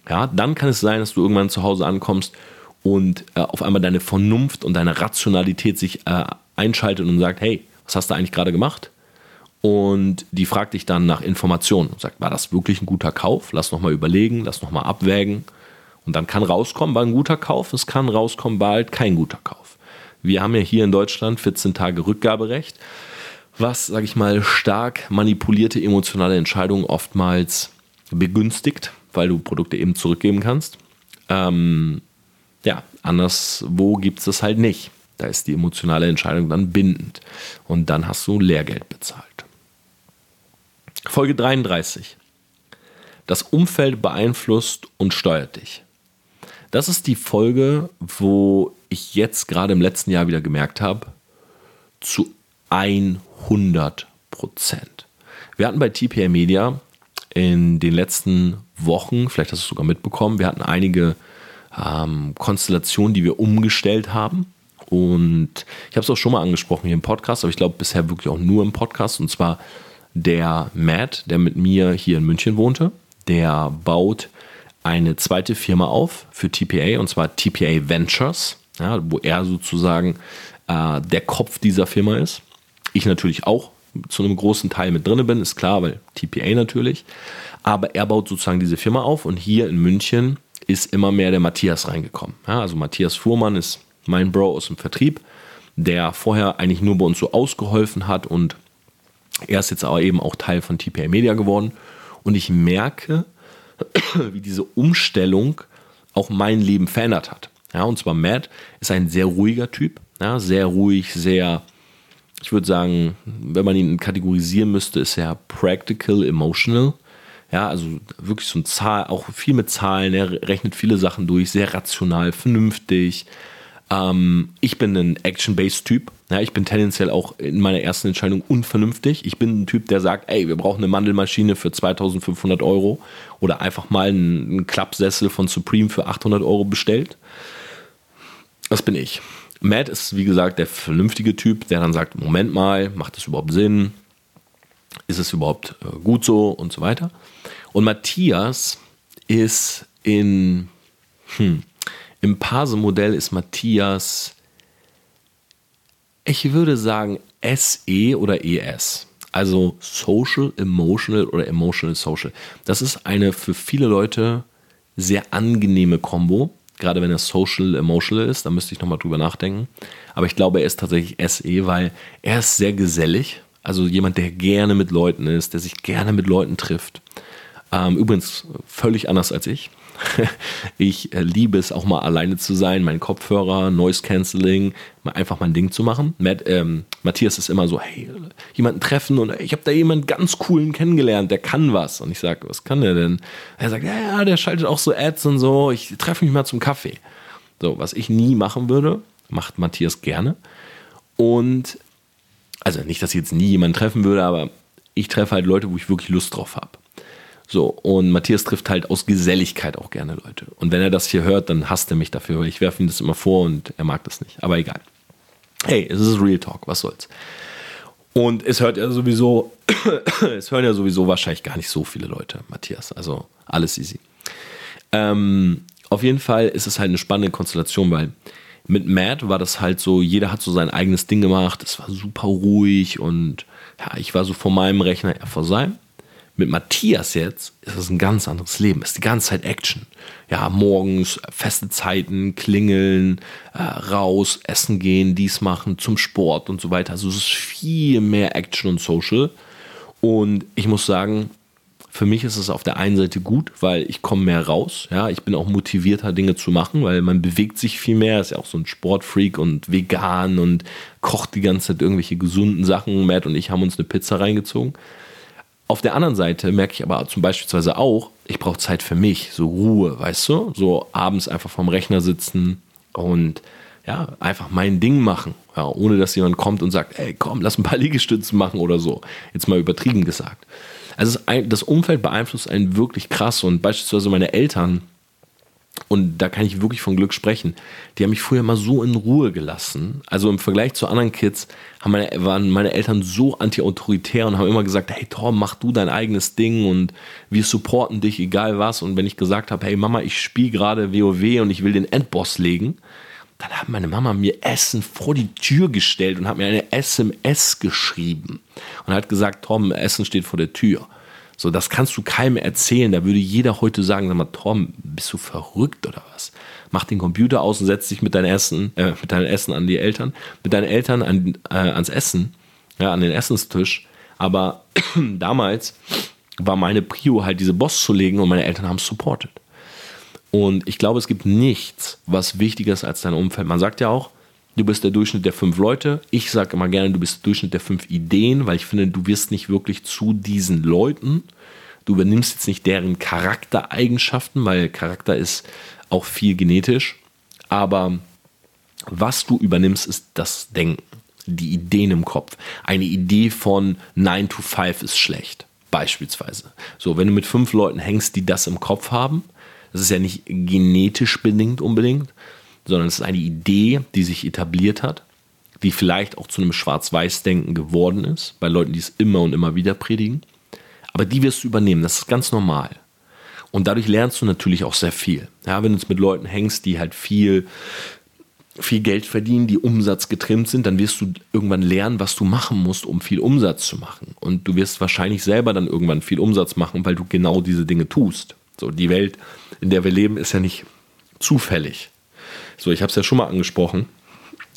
ja, dann kann es sein, dass du irgendwann zu Hause ankommst und äh, auf einmal deine Vernunft und deine Rationalität sich äh, einschaltet und sagt, hey, was hast du eigentlich gerade gemacht? Und die fragt dich dann nach Informationen und sagt, war das wirklich ein guter Kauf? Lass nochmal überlegen, lass nochmal abwägen. Und dann kann rauskommen, war ein guter Kauf, es kann rauskommen, war halt kein guter Kauf. Wir haben ja hier in Deutschland 14 Tage Rückgaberecht, was, sage ich mal, stark manipulierte emotionale Entscheidungen oftmals begünstigt, weil du Produkte eben zurückgeben kannst. Ähm, ja, anderswo gibt es das halt nicht. Da ist die emotionale Entscheidung dann bindend. Und dann hast du Lehrgeld bezahlt. Folge 33. Das Umfeld beeinflusst und steuert dich. Das ist die Folge, wo ich jetzt gerade im letzten Jahr wieder gemerkt habe, zu 100 Prozent. Wir hatten bei TPA Media in den letzten Wochen, vielleicht hast du es sogar mitbekommen, wir hatten einige ähm, Konstellationen, die wir umgestellt haben. Und ich habe es auch schon mal angesprochen hier im Podcast, aber ich glaube bisher wirklich auch nur im Podcast. Und zwar der Matt, der mit mir hier in München wohnte, der baut eine zweite Firma auf für TPA und zwar TPA Ventures, ja, wo er sozusagen äh, der Kopf dieser Firma ist. Ich natürlich auch zu einem großen Teil mit drin bin, ist klar, weil TPA natürlich. Aber er baut sozusagen diese Firma auf und hier in München ist immer mehr der Matthias reingekommen. Ja, also Matthias Fuhrmann ist mein Bro aus dem Vertrieb, der vorher eigentlich nur bei uns so ausgeholfen hat und er ist jetzt aber eben auch Teil von TPA Media geworden und ich merke, wie diese Umstellung auch mein Leben verändert hat. Ja, und zwar Matt ist ein sehr ruhiger Typ, ja, sehr ruhig, sehr, ich würde sagen, wenn man ihn kategorisieren müsste, ist er practical, emotional. Ja, also wirklich so ein Zahl, auch viel mit Zahlen, er rechnet viele Sachen durch, sehr rational, vernünftig, ähm, ich bin ein Action-Based-Typ. Ja, ich bin tendenziell auch in meiner ersten Entscheidung unvernünftig. Ich bin ein Typ, der sagt, ey, wir brauchen eine Mandelmaschine für 2500 Euro oder einfach mal einen, einen Klappsessel von Supreme für 800 Euro bestellt. Das bin ich. Matt ist, wie gesagt, der vernünftige Typ, der dann sagt, Moment mal, macht das überhaupt Sinn? ist es überhaupt äh, gut so und so weiter. Und Matthias ist in, hm, im Parse-Modell ist Matthias, ich würde sagen SE oder ES. Also Social, Emotional oder Emotional Social. Das ist eine für viele Leute sehr angenehme Kombo. Gerade wenn er Social, Emotional ist, da müsste ich nochmal drüber nachdenken. Aber ich glaube, er ist tatsächlich SE, weil er ist sehr gesellig. Also jemand, der gerne mit Leuten ist, der sich gerne mit Leuten trifft. Ähm, übrigens völlig anders als ich. ich liebe es auch mal alleine zu sein, mein Kopfhörer, Noise Cancelling, einfach mein Ding zu machen. Matt, ähm, Matthias ist immer so, hey, jemanden treffen und ich habe da jemanden ganz coolen kennengelernt, der kann was. Und ich sage, was kann der denn? Er sagt, ja, ja, der schaltet auch so Ads und so, ich treffe mich mal zum Kaffee. So, was ich nie machen würde, macht Matthias gerne. Und, also nicht, dass ich jetzt nie jemanden treffen würde, aber ich treffe halt Leute, wo ich wirklich Lust drauf habe. So, und Matthias trifft halt aus Geselligkeit auch gerne Leute. Und wenn er das hier hört, dann hasst er mich dafür, weil ich werfe ihm das immer vor und er mag das nicht. Aber egal. Hey, es ist Real Talk, was soll's. Und es hört ja sowieso, es hören ja sowieso wahrscheinlich gar nicht so viele Leute, Matthias. Also alles easy. Ähm, auf jeden Fall ist es halt eine spannende Konstellation, weil mit Matt war das halt so, jeder hat so sein eigenes Ding gemacht, es war super ruhig und ja, ich war so vor meinem Rechner, er vor seinem. Mit Matthias jetzt ist es ein ganz anderes Leben. Ist die ganze Zeit Action. Ja, morgens feste Zeiten, klingeln, äh, raus, essen gehen, dies machen, zum Sport und so weiter. Also es ist viel mehr Action und Social. Und ich muss sagen, für mich ist es auf der einen Seite gut, weil ich komme mehr raus. Ja, ich bin auch motivierter, Dinge zu machen, weil man bewegt sich viel mehr. Ist ja auch so ein Sportfreak und vegan und kocht die ganze Zeit irgendwelche gesunden Sachen. Matt und ich haben uns eine Pizza reingezogen. Auf der anderen Seite merke ich aber zum Beispiel auch, ich brauche Zeit für mich, so Ruhe, weißt du? So abends einfach vorm Rechner sitzen und ja, einfach mein Ding machen, ja, ohne dass jemand kommt und sagt, ey, komm, lass ein paar Liegestützen machen oder so. Jetzt mal übertrieben gesagt. Also das Umfeld beeinflusst einen wirklich krass und beispielsweise meine Eltern und da kann ich wirklich von Glück sprechen. Die haben mich früher mal so in Ruhe gelassen. Also im Vergleich zu anderen Kids haben meine, waren meine Eltern so anti-autoritär und haben immer gesagt, hey Tom, mach du dein eigenes Ding und wir supporten dich, egal was. Und wenn ich gesagt habe, hey Mama, ich spiele gerade WoW und ich will den Endboss legen, dann hat meine Mama mir Essen vor die Tür gestellt und hat mir eine SMS geschrieben und hat gesagt, Tom, Essen steht vor der Tür. So, das kannst du keinem erzählen. Da würde jeder heute sagen, sag mal, Tom, bist du verrückt oder was? Mach den Computer aus und setz dich mit deinem Essen, äh, mit deinem Essen an die Eltern, mit deinen Eltern an, äh, ans Essen, ja, an den Essenstisch. Aber damals war meine Prio halt diese Boss zu legen und meine Eltern haben es supported. Und ich glaube, es gibt nichts, was wichtiger ist als dein Umfeld. Man sagt ja auch, du bist der Durchschnitt der fünf Leute. Ich sage immer gerne, du bist der Durchschnitt der fünf Ideen, weil ich finde, du wirst nicht wirklich zu diesen Leuten. Du übernimmst jetzt nicht deren Charaktereigenschaften, weil Charakter ist auch viel genetisch. Aber was du übernimmst, ist das Denken, die Ideen im Kopf. Eine Idee von 9 to 5 ist schlecht, beispielsweise. So, wenn du mit fünf Leuten hängst, die das im Kopf haben, das ist ja nicht genetisch bedingt unbedingt, sondern es ist eine Idee, die sich etabliert hat, die vielleicht auch zu einem Schwarz-Weiß-Denken geworden ist, bei Leuten, die es immer und immer wieder predigen. Aber die wirst du übernehmen, das ist ganz normal. Und dadurch lernst du natürlich auch sehr viel. Ja, wenn du jetzt mit Leuten hängst, die halt viel, viel Geld verdienen, die Umsatz getrimmt sind, dann wirst du irgendwann lernen, was du machen musst, um viel Umsatz zu machen. Und du wirst wahrscheinlich selber dann irgendwann viel Umsatz machen, weil du genau diese Dinge tust. So, die Welt, in der wir leben, ist ja nicht zufällig. So, ich habe es ja schon mal angesprochen.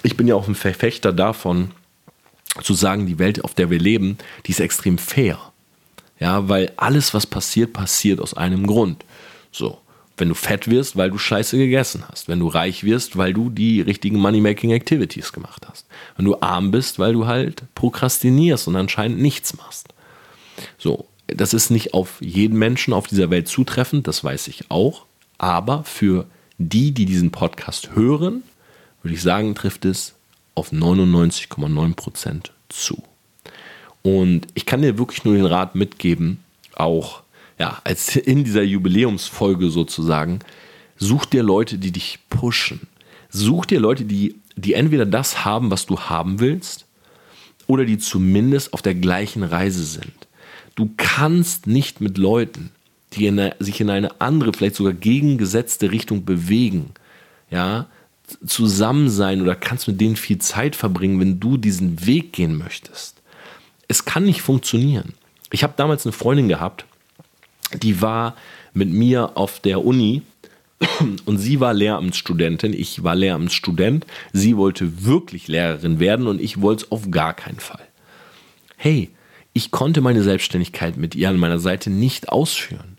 Ich bin ja auch ein Verfechter davon, zu sagen, die Welt, auf der wir leben, die ist extrem fair. Ja, weil alles, was passiert, passiert aus einem Grund. So, wenn du fett wirst, weil du Scheiße gegessen hast. Wenn du reich wirst, weil du die richtigen Money-Making-Activities gemacht hast. Wenn du arm bist, weil du halt prokrastinierst und anscheinend nichts machst. So, das ist nicht auf jeden Menschen auf dieser Welt zutreffend, das weiß ich auch. Aber für die, die diesen Podcast hören, würde ich sagen, trifft es auf 99,9% zu. Und ich kann dir wirklich nur den Rat mitgeben, auch ja, als in dieser Jubiläumsfolge sozusagen, such dir Leute, die dich pushen. Such dir Leute, die, die entweder das haben, was du haben willst, oder die zumindest auf der gleichen Reise sind. Du kannst nicht mit Leuten, die in eine, sich in eine andere, vielleicht sogar gegengesetzte Richtung bewegen, ja, zusammen sein oder kannst mit denen viel Zeit verbringen, wenn du diesen Weg gehen möchtest. Es kann nicht funktionieren. Ich habe damals eine Freundin gehabt, die war mit mir auf der Uni und sie war Lehramtsstudentin, ich war Lehramtsstudent, sie wollte wirklich Lehrerin werden und ich wollte es auf gar keinen Fall. Hey, ich konnte meine Selbstständigkeit mit ihr an meiner Seite nicht ausführen.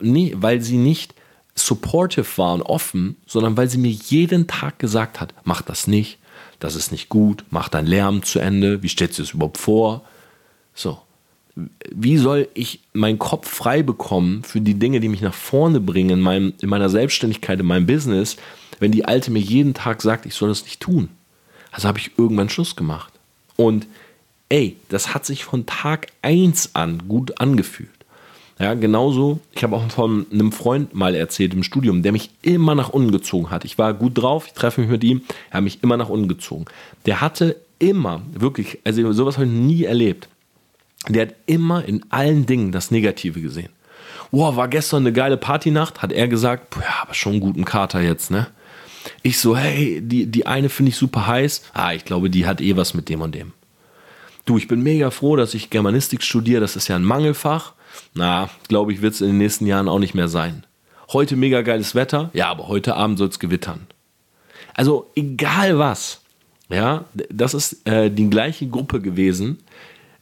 Nee, weil sie nicht supportive war und offen, sondern weil sie mir jeden Tag gesagt hat, mach das nicht, das ist nicht gut, mach dein Lärm zu Ende, wie stellst du es überhaupt vor? So. Wie soll ich meinen Kopf frei bekommen für die Dinge, die mich nach vorne bringen in, meinem, in meiner Selbstständigkeit, in meinem Business, wenn die Alte mir jeden Tag sagt, ich soll das nicht tun? Also habe ich irgendwann Schluss gemacht. Und ey, das hat sich von Tag 1 an gut angefühlt. Ja, genauso, ich habe auch von einem Freund mal erzählt im Studium, der mich immer nach unten gezogen hat. Ich war gut drauf, ich treffe mich mit ihm, er hat mich immer nach unten gezogen. Der hatte immer, wirklich, also sowas habe ich nie erlebt. Der hat immer in allen Dingen das Negative gesehen. Wow, war gestern eine geile Partynacht, hat er gesagt, ja, aber schon einen guten Kater jetzt, ne? Ich so, hey, die, die eine finde ich super heiß. Ah, ich glaube, die hat eh was mit dem und dem. Du, ich bin mega froh, dass ich Germanistik studiere, das ist ja ein Mangelfach. Na, glaube ich, wird es in den nächsten Jahren auch nicht mehr sein. Heute mega geiles Wetter, ja, aber heute Abend soll es gewittern. Also egal was, ja, das ist äh, die gleiche Gruppe gewesen.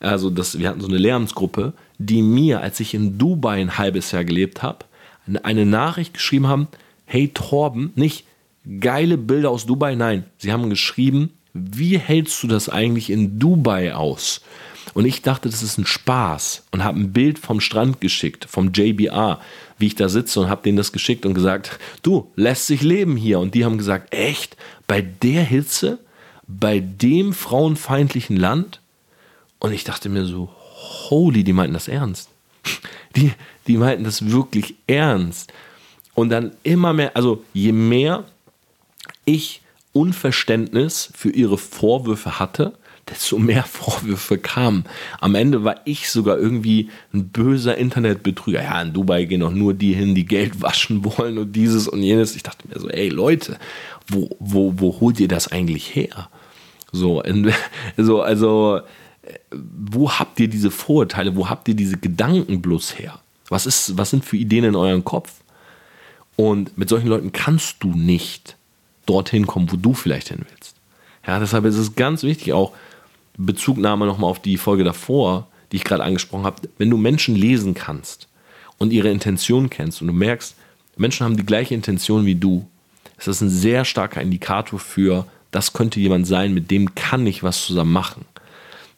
Also das, wir hatten so eine Lehramtsgruppe, die mir, als ich in Dubai ein halbes Jahr gelebt habe, eine Nachricht geschrieben haben, hey Torben, nicht geile Bilder aus Dubai, nein, sie haben geschrieben, wie hältst du das eigentlich in Dubai aus? Und ich dachte, das ist ein Spaß und habe ein Bild vom Strand geschickt, vom JBR, wie ich da sitze und habe denen das geschickt und gesagt, du, lässt sich leben hier. Und die haben gesagt, echt? Bei der Hitze? Bei dem frauenfeindlichen Land? Und ich dachte mir so, holy, die meinten das ernst. Die, die meinten das wirklich ernst. Und dann immer mehr, also je mehr ich Unverständnis für ihre Vorwürfe hatte, desto mehr Vorwürfe kamen. Am Ende war ich sogar irgendwie ein böser Internetbetrüger. Ja, in Dubai gehen doch nur die hin, die Geld waschen wollen und dieses und jenes. Ich dachte mir so, ey Leute, wo, wo, wo holt ihr das eigentlich her? So, in, so, also, wo habt ihr diese Vorurteile, wo habt ihr diese Gedanken bloß her? Was, ist, was sind für Ideen in eurem Kopf? Und mit solchen Leuten kannst du nicht dorthin kommen, wo du vielleicht hin willst. Ja, deshalb ist es ganz wichtig, auch Bezugnahme nochmal auf die Folge davor, die ich gerade angesprochen habe, wenn du Menschen lesen kannst und ihre Intention kennst und du merkst, Menschen haben die gleiche Intention wie du, ist das ein sehr starker Indikator für, das könnte jemand sein, mit dem kann ich was zusammen machen.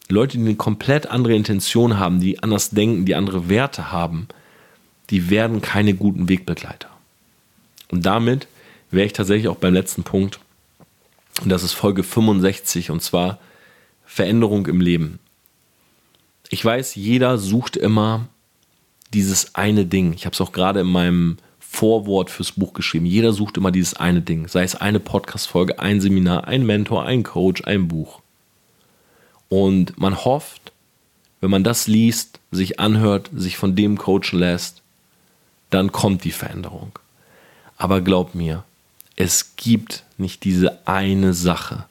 Leute, die eine komplett andere Intention haben, die anders denken, die andere Werte haben, die werden keine guten Wegbegleiter. Und damit wäre ich tatsächlich auch beim letzten Punkt, und das ist Folge 65, und zwar Veränderung im Leben. Ich weiß, jeder sucht immer dieses eine Ding. Ich habe es auch gerade in meinem Vorwort fürs Buch geschrieben. Jeder sucht immer dieses eine Ding. Sei es eine Podcast-Folge, ein Seminar, ein Mentor, ein Coach, ein Buch. Und man hofft, wenn man das liest, sich anhört, sich von dem coachen lässt, dann kommt die Veränderung. Aber glaub mir, es gibt nicht diese eine Sache,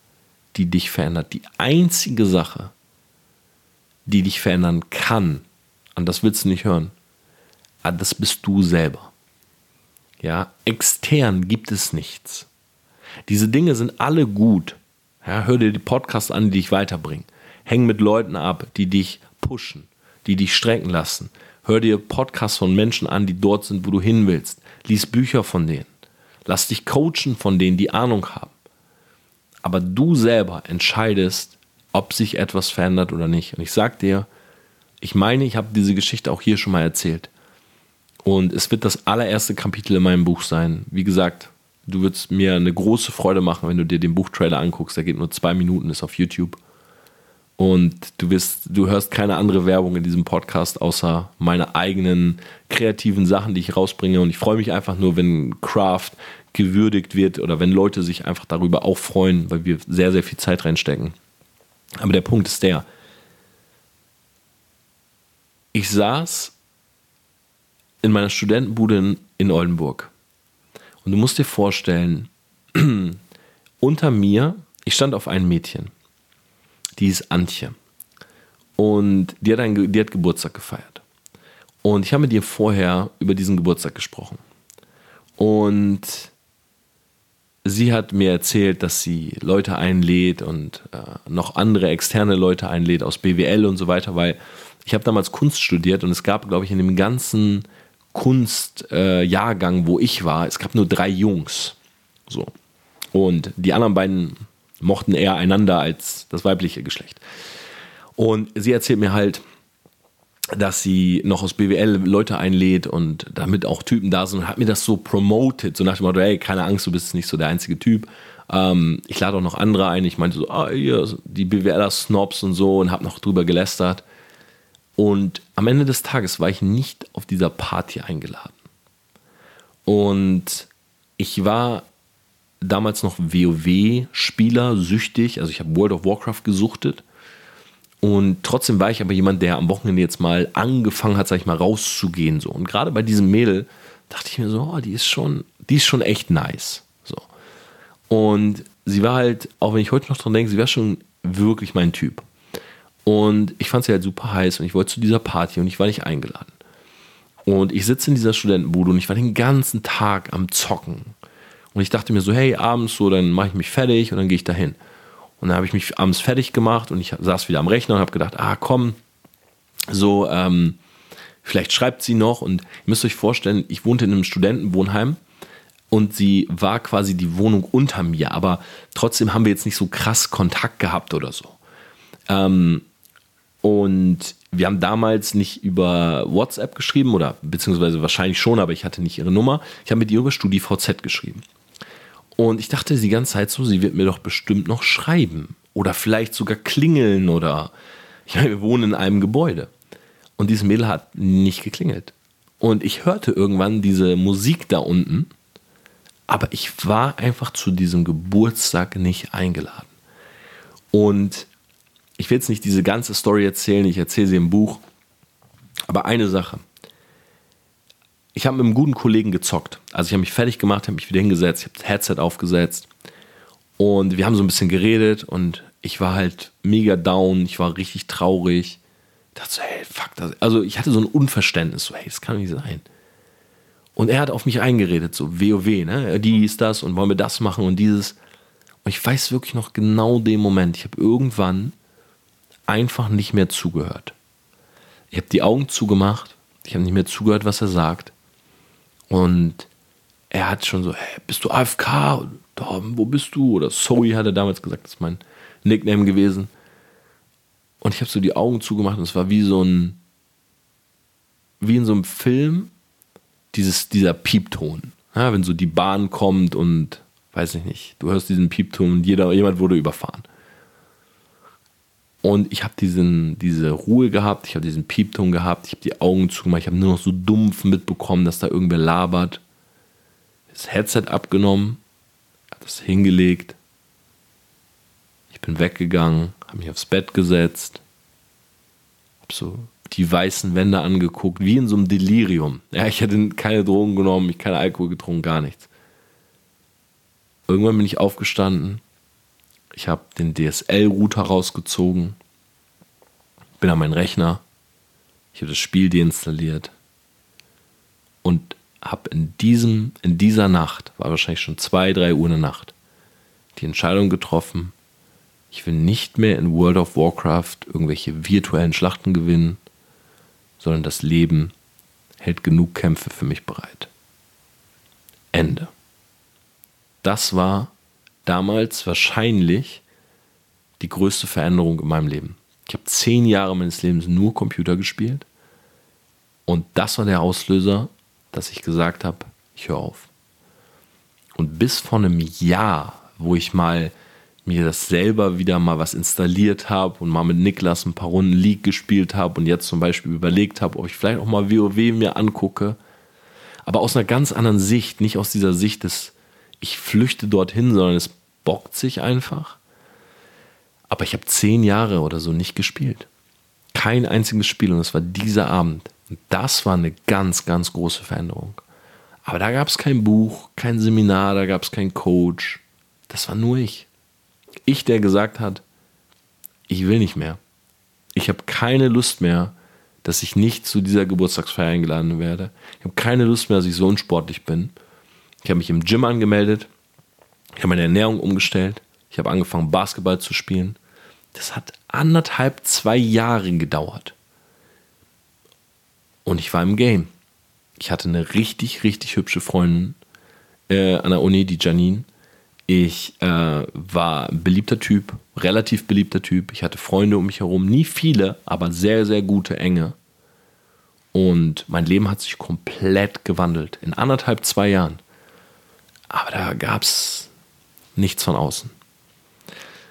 die dich verändert. Die einzige Sache, die dich verändern kann, und das willst du nicht hören, ah, das bist du selber. Ja, extern gibt es nichts. Diese Dinge sind alle gut. Ja, hör dir die Podcasts an, die dich weiterbringen. Häng mit Leuten ab, die dich pushen, die dich strecken lassen. Hör dir Podcasts von Menschen an, die dort sind, wo du hin willst. Lies Bücher von denen. Lass dich coachen von denen, die Ahnung haben aber du selber entscheidest, ob sich etwas verändert oder nicht. Und ich sag dir, ich meine, ich habe diese Geschichte auch hier schon mal erzählt. Und es wird das allererste Kapitel in meinem Buch sein. Wie gesagt, du würdest mir eine große Freude machen, wenn du dir den Buchtrailer anguckst. Der geht nur zwei Minuten, ist auf YouTube. Und du wirst, du hörst keine andere Werbung in diesem Podcast, außer meine eigenen kreativen Sachen, die ich rausbringe. Und ich freue mich einfach nur, wenn Craft gewürdigt wird oder wenn Leute sich einfach darüber auch freuen, weil wir sehr, sehr viel Zeit reinstecken. Aber der Punkt ist der, ich saß in meiner Studentenbude in, Oldenburg. Und du musst dir vorstellen, unter mir, ich stand auf ein Mädchen, die ist Antje. Und die hat, ein, die hat Geburtstag gefeiert. Und ich habe mit ihr vorher über diesen Geburtstag gesprochen. Und sie hat mir erzählt, dass sie Leute einlädt und äh, noch andere externe Leute einlädt aus BWL und so weiter, weil ich habe damals Kunst studiert und es gab, glaube ich, in dem ganzen Kunstjahrgang, äh, wo ich war, es gab nur drei Jungs. So. Und die anderen beiden mochten eher einander als das weibliche Geschlecht. Und sie erzählt mir halt, dass sie noch aus BWL Leute einlädt und damit auch Typen da sind und hat mir das so promoted, so nach dem Motto, hey, keine Angst, du bist nicht so der einzige Typ. Ähm, ich lade auch noch andere ein. Ich meinte so, ah, hier, die BWLer-Snobs und so und habe noch drüber gelästert. Und am Ende des Tages war ich nicht auf dieser Party eingeladen. Und ich war damals noch WoW-Spieler, süchtig. Also ich habe World of Warcraft gesuchtet. Und trotzdem war ich aber jemand, der am Wochenende jetzt mal angefangen hat, sag ich mal, rauszugehen. So. Und gerade bei diesem Mädel dachte ich mir so, oh, die ist schon, die ist schon echt nice. So. Und sie war halt, auch wenn ich heute noch dran denke, sie war schon wirklich mein Typ. Und ich fand sie halt super heiß und ich wollte zu dieser Party und ich war nicht eingeladen. Und ich sitze in dieser Studentenbude und ich war den ganzen Tag am Zocken. Und ich dachte mir so, hey, abends so, dann mache ich mich fertig und dann gehe ich dahin. Und dann habe ich mich abends fertig gemacht und ich saß wieder am Rechner und habe gedacht, ah komm, so, ähm, vielleicht schreibt sie noch. Und ihr müsst euch vorstellen, ich wohnte in einem Studentenwohnheim und sie war quasi die Wohnung unter mir, aber trotzdem haben wir jetzt nicht so krass Kontakt gehabt oder so. Ähm, und wir haben damals nicht über WhatsApp geschrieben oder beziehungsweise wahrscheinlich schon, aber ich hatte nicht ihre Nummer. Ich habe mit ihr über StudiVZ geschrieben. Und ich dachte die ganze Zeit so, sie wird mir doch bestimmt noch schreiben oder vielleicht sogar klingeln oder ja, wir wohnen in einem Gebäude. Und dieses Mädel hat nicht geklingelt. Und ich hörte irgendwann diese Musik da unten, aber ich war einfach zu diesem Geburtstag nicht eingeladen. Und ich will jetzt nicht diese ganze Story erzählen, ich erzähle sie im Buch. Aber eine Sache. Ich habe mit einem guten Kollegen gezockt. Also ich habe mich fertig gemacht, habe mich wieder hingesetzt, ich habe das Headset aufgesetzt und wir haben so ein bisschen geredet und ich war halt mega down, ich war richtig traurig. Ich dachte so, hey, fuck das. Also ich hatte so ein Unverständnis, so, hey, das kann nicht sein. Und er hat auf mich eingeredet, so WoW, ne? Die ist das und wollen wir das machen und dieses. Und ich weiß wirklich noch genau den Moment. Ich habe irgendwann einfach nicht mehr zugehört. Ich habe die Augen zugemacht, ich habe nicht mehr zugehört, was er sagt. Und er hat schon so, hey, bist du AFK? wo bist du? Oder Zoe hat er damals gesagt, das ist mein Nickname gewesen. Und ich habe so die Augen zugemacht und es war wie so ein, wie in so einem Film, dieses, dieser Piepton. Ja, wenn so die Bahn kommt und, weiß ich nicht, du hörst diesen Piepton und jeder, jemand wurde überfahren. Und ich habe diese Ruhe gehabt, ich habe diesen Piepton gehabt, ich habe die Augen zugemacht, ich habe nur noch so dumpf mitbekommen, dass da irgendwer labert. Das Headset abgenommen, habe das hingelegt. Ich bin weggegangen, habe mich aufs Bett gesetzt, habe so die weißen Wände angeguckt, wie in so einem Delirium. Ja, ich hatte keine Drogen genommen, ich keine Alkohol getrunken, gar nichts. Irgendwann bin ich aufgestanden, ich habe den DSL-Router rausgezogen, bin an meinen Rechner, ich habe das Spiel deinstalliert und habe in in dieser Nacht, war wahrscheinlich schon zwei, drei Uhr in der Nacht, die Entscheidung getroffen, ich will nicht mehr in World of Warcraft irgendwelche virtuellen Schlachten gewinnen, sondern das Leben hält genug Kämpfe für mich bereit. Ende. Das war damals wahrscheinlich die größte Veränderung in meinem Leben. Ich habe zehn Jahre meines Lebens nur Computer gespielt und das war der Auslöser, dass ich gesagt habe, ich höre auf. Und bis vor einem Jahr, wo ich mal mir das selber wieder mal was installiert habe und mal mit Niklas ein paar Runden League gespielt habe und jetzt zum Beispiel überlegt habe, ob ich vielleicht auch mal WoW mir angucke, aber aus einer ganz anderen Sicht, nicht aus dieser Sicht des ich flüchte dorthin, sondern es bockt sich einfach. Aber ich habe zehn Jahre oder so nicht gespielt. kein einziges Spiel und es war dieser Abend. Und das war eine ganz, ganz große Veränderung. Aber da gab es kein Buch, kein Seminar, da gab es keinen Coach. Das war nur ich. Ich, der gesagt hat, ich will nicht mehr. Ich habe keine Lust mehr, dass ich nicht zu dieser Geburtstagsfeier eingeladen werde. Ich habe keine Lust mehr, dass ich so unsportlich bin. Ich habe mich im Gym angemeldet. Ich habe meine Ernährung umgestellt. Ich habe angefangen, Basketball zu spielen. Das hat anderthalb, zwei Jahre gedauert. Und ich war im Game. Ich hatte eine richtig, richtig hübsche Freundin äh, an der Uni, die Janine. Ich äh, war ein beliebter Typ, relativ beliebter Typ. Ich hatte Freunde um mich herum, nie viele, aber sehr, sehr gute, enge. Und mein Leben hat sich komplett gewandelt in anderthalb, zwei Jahren. Aber da gab es nichts von außen.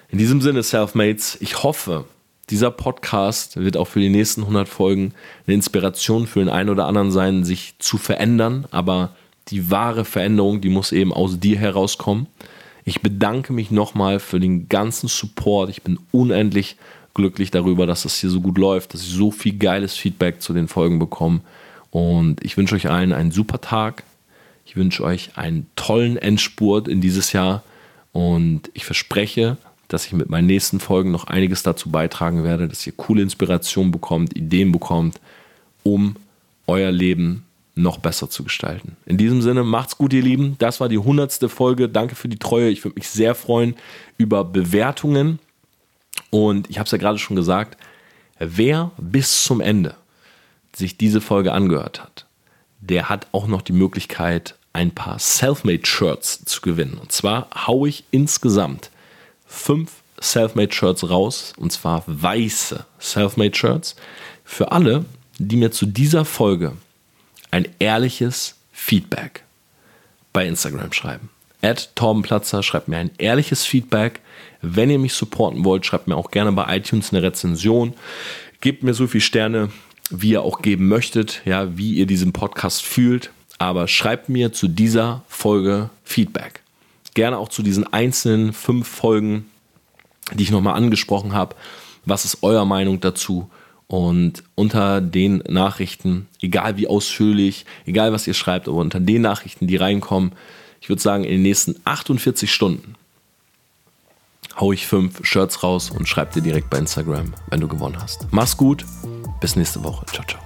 In diesem Sinne, Selfmates, ich hoffe, dieser Podcast wird auch für die nächsten 100 Folgen eine Inspiration für den einen oder anderen sein, sich zu verändern. Aber die wahre Veränderung, die muss eben aus dir herauskommen. Ich bedanke mich nochmal für den ganzen Support. Ich bin unendlich glücklich darüber, dass das hier so gut läuft, dass ich so viel geiles Feedback zu den Folgen bekomme. Und ich wünsche euch allen einen super Tag. Ich wünsche euch einen tollen Endspurt in dieses Jahr. Und ich verspreche, dass ich mit meinen nächsten Folgen noch einiges dazu beitragen werde, dass ihr coole Inspirationen bekommt, Ideen bekommt, um euer Leben noch besser zu gestalten. In diesem Sinne, macht's gut, ihr Lieben. Das war die hundertste Folge. Danke für die Treue. Ich würde mich sehr freuen über Bewertungen. Und ich habe es ja gerade schon gesagt, wer bis zum Ende sich diese Folge angehört hat, der hat auch noch die Möglichkeit, ein paar Selfmade-Shirts zu gewinnen. Und zwar haue ich insgesamt fünf Selfmade-Shirts raus, und zwar weiße Selfmade-Shirts, für alle, die mir zu dieser Folge ein ehrliches Feedback bei Instagram schreiben. At Torbenplatzer, schreibt mir ein ehrliches Feedback. Wenn ihr mich supporten wollt, schreibt mir auch gerne bei iTunes eine Rezension. Gebt mir so viele Sterne, wie ihr auch geben möchtet, ja, wie ihr diesen Podcast fühlt. Aber schreibt mir zu dieser Folge Feedback gerne auch zu diesen einzelnen fünf Folgen, die ich nochmal angesprochen habe. Was ist eurer Meinung dazu? Und unter den Nachrichten, egal wie ausführlich, egal was ihr schreibt, aber unter den Nachrichten, die reinkommen, ich würde sagen, in den nächsten 48 Stunden hau ich fünf Shirts raus und schreib dir direkt bei Instagram, wenn du gewonnen hast. Mach's gut, bis nächste Woche. Ciao, ciao.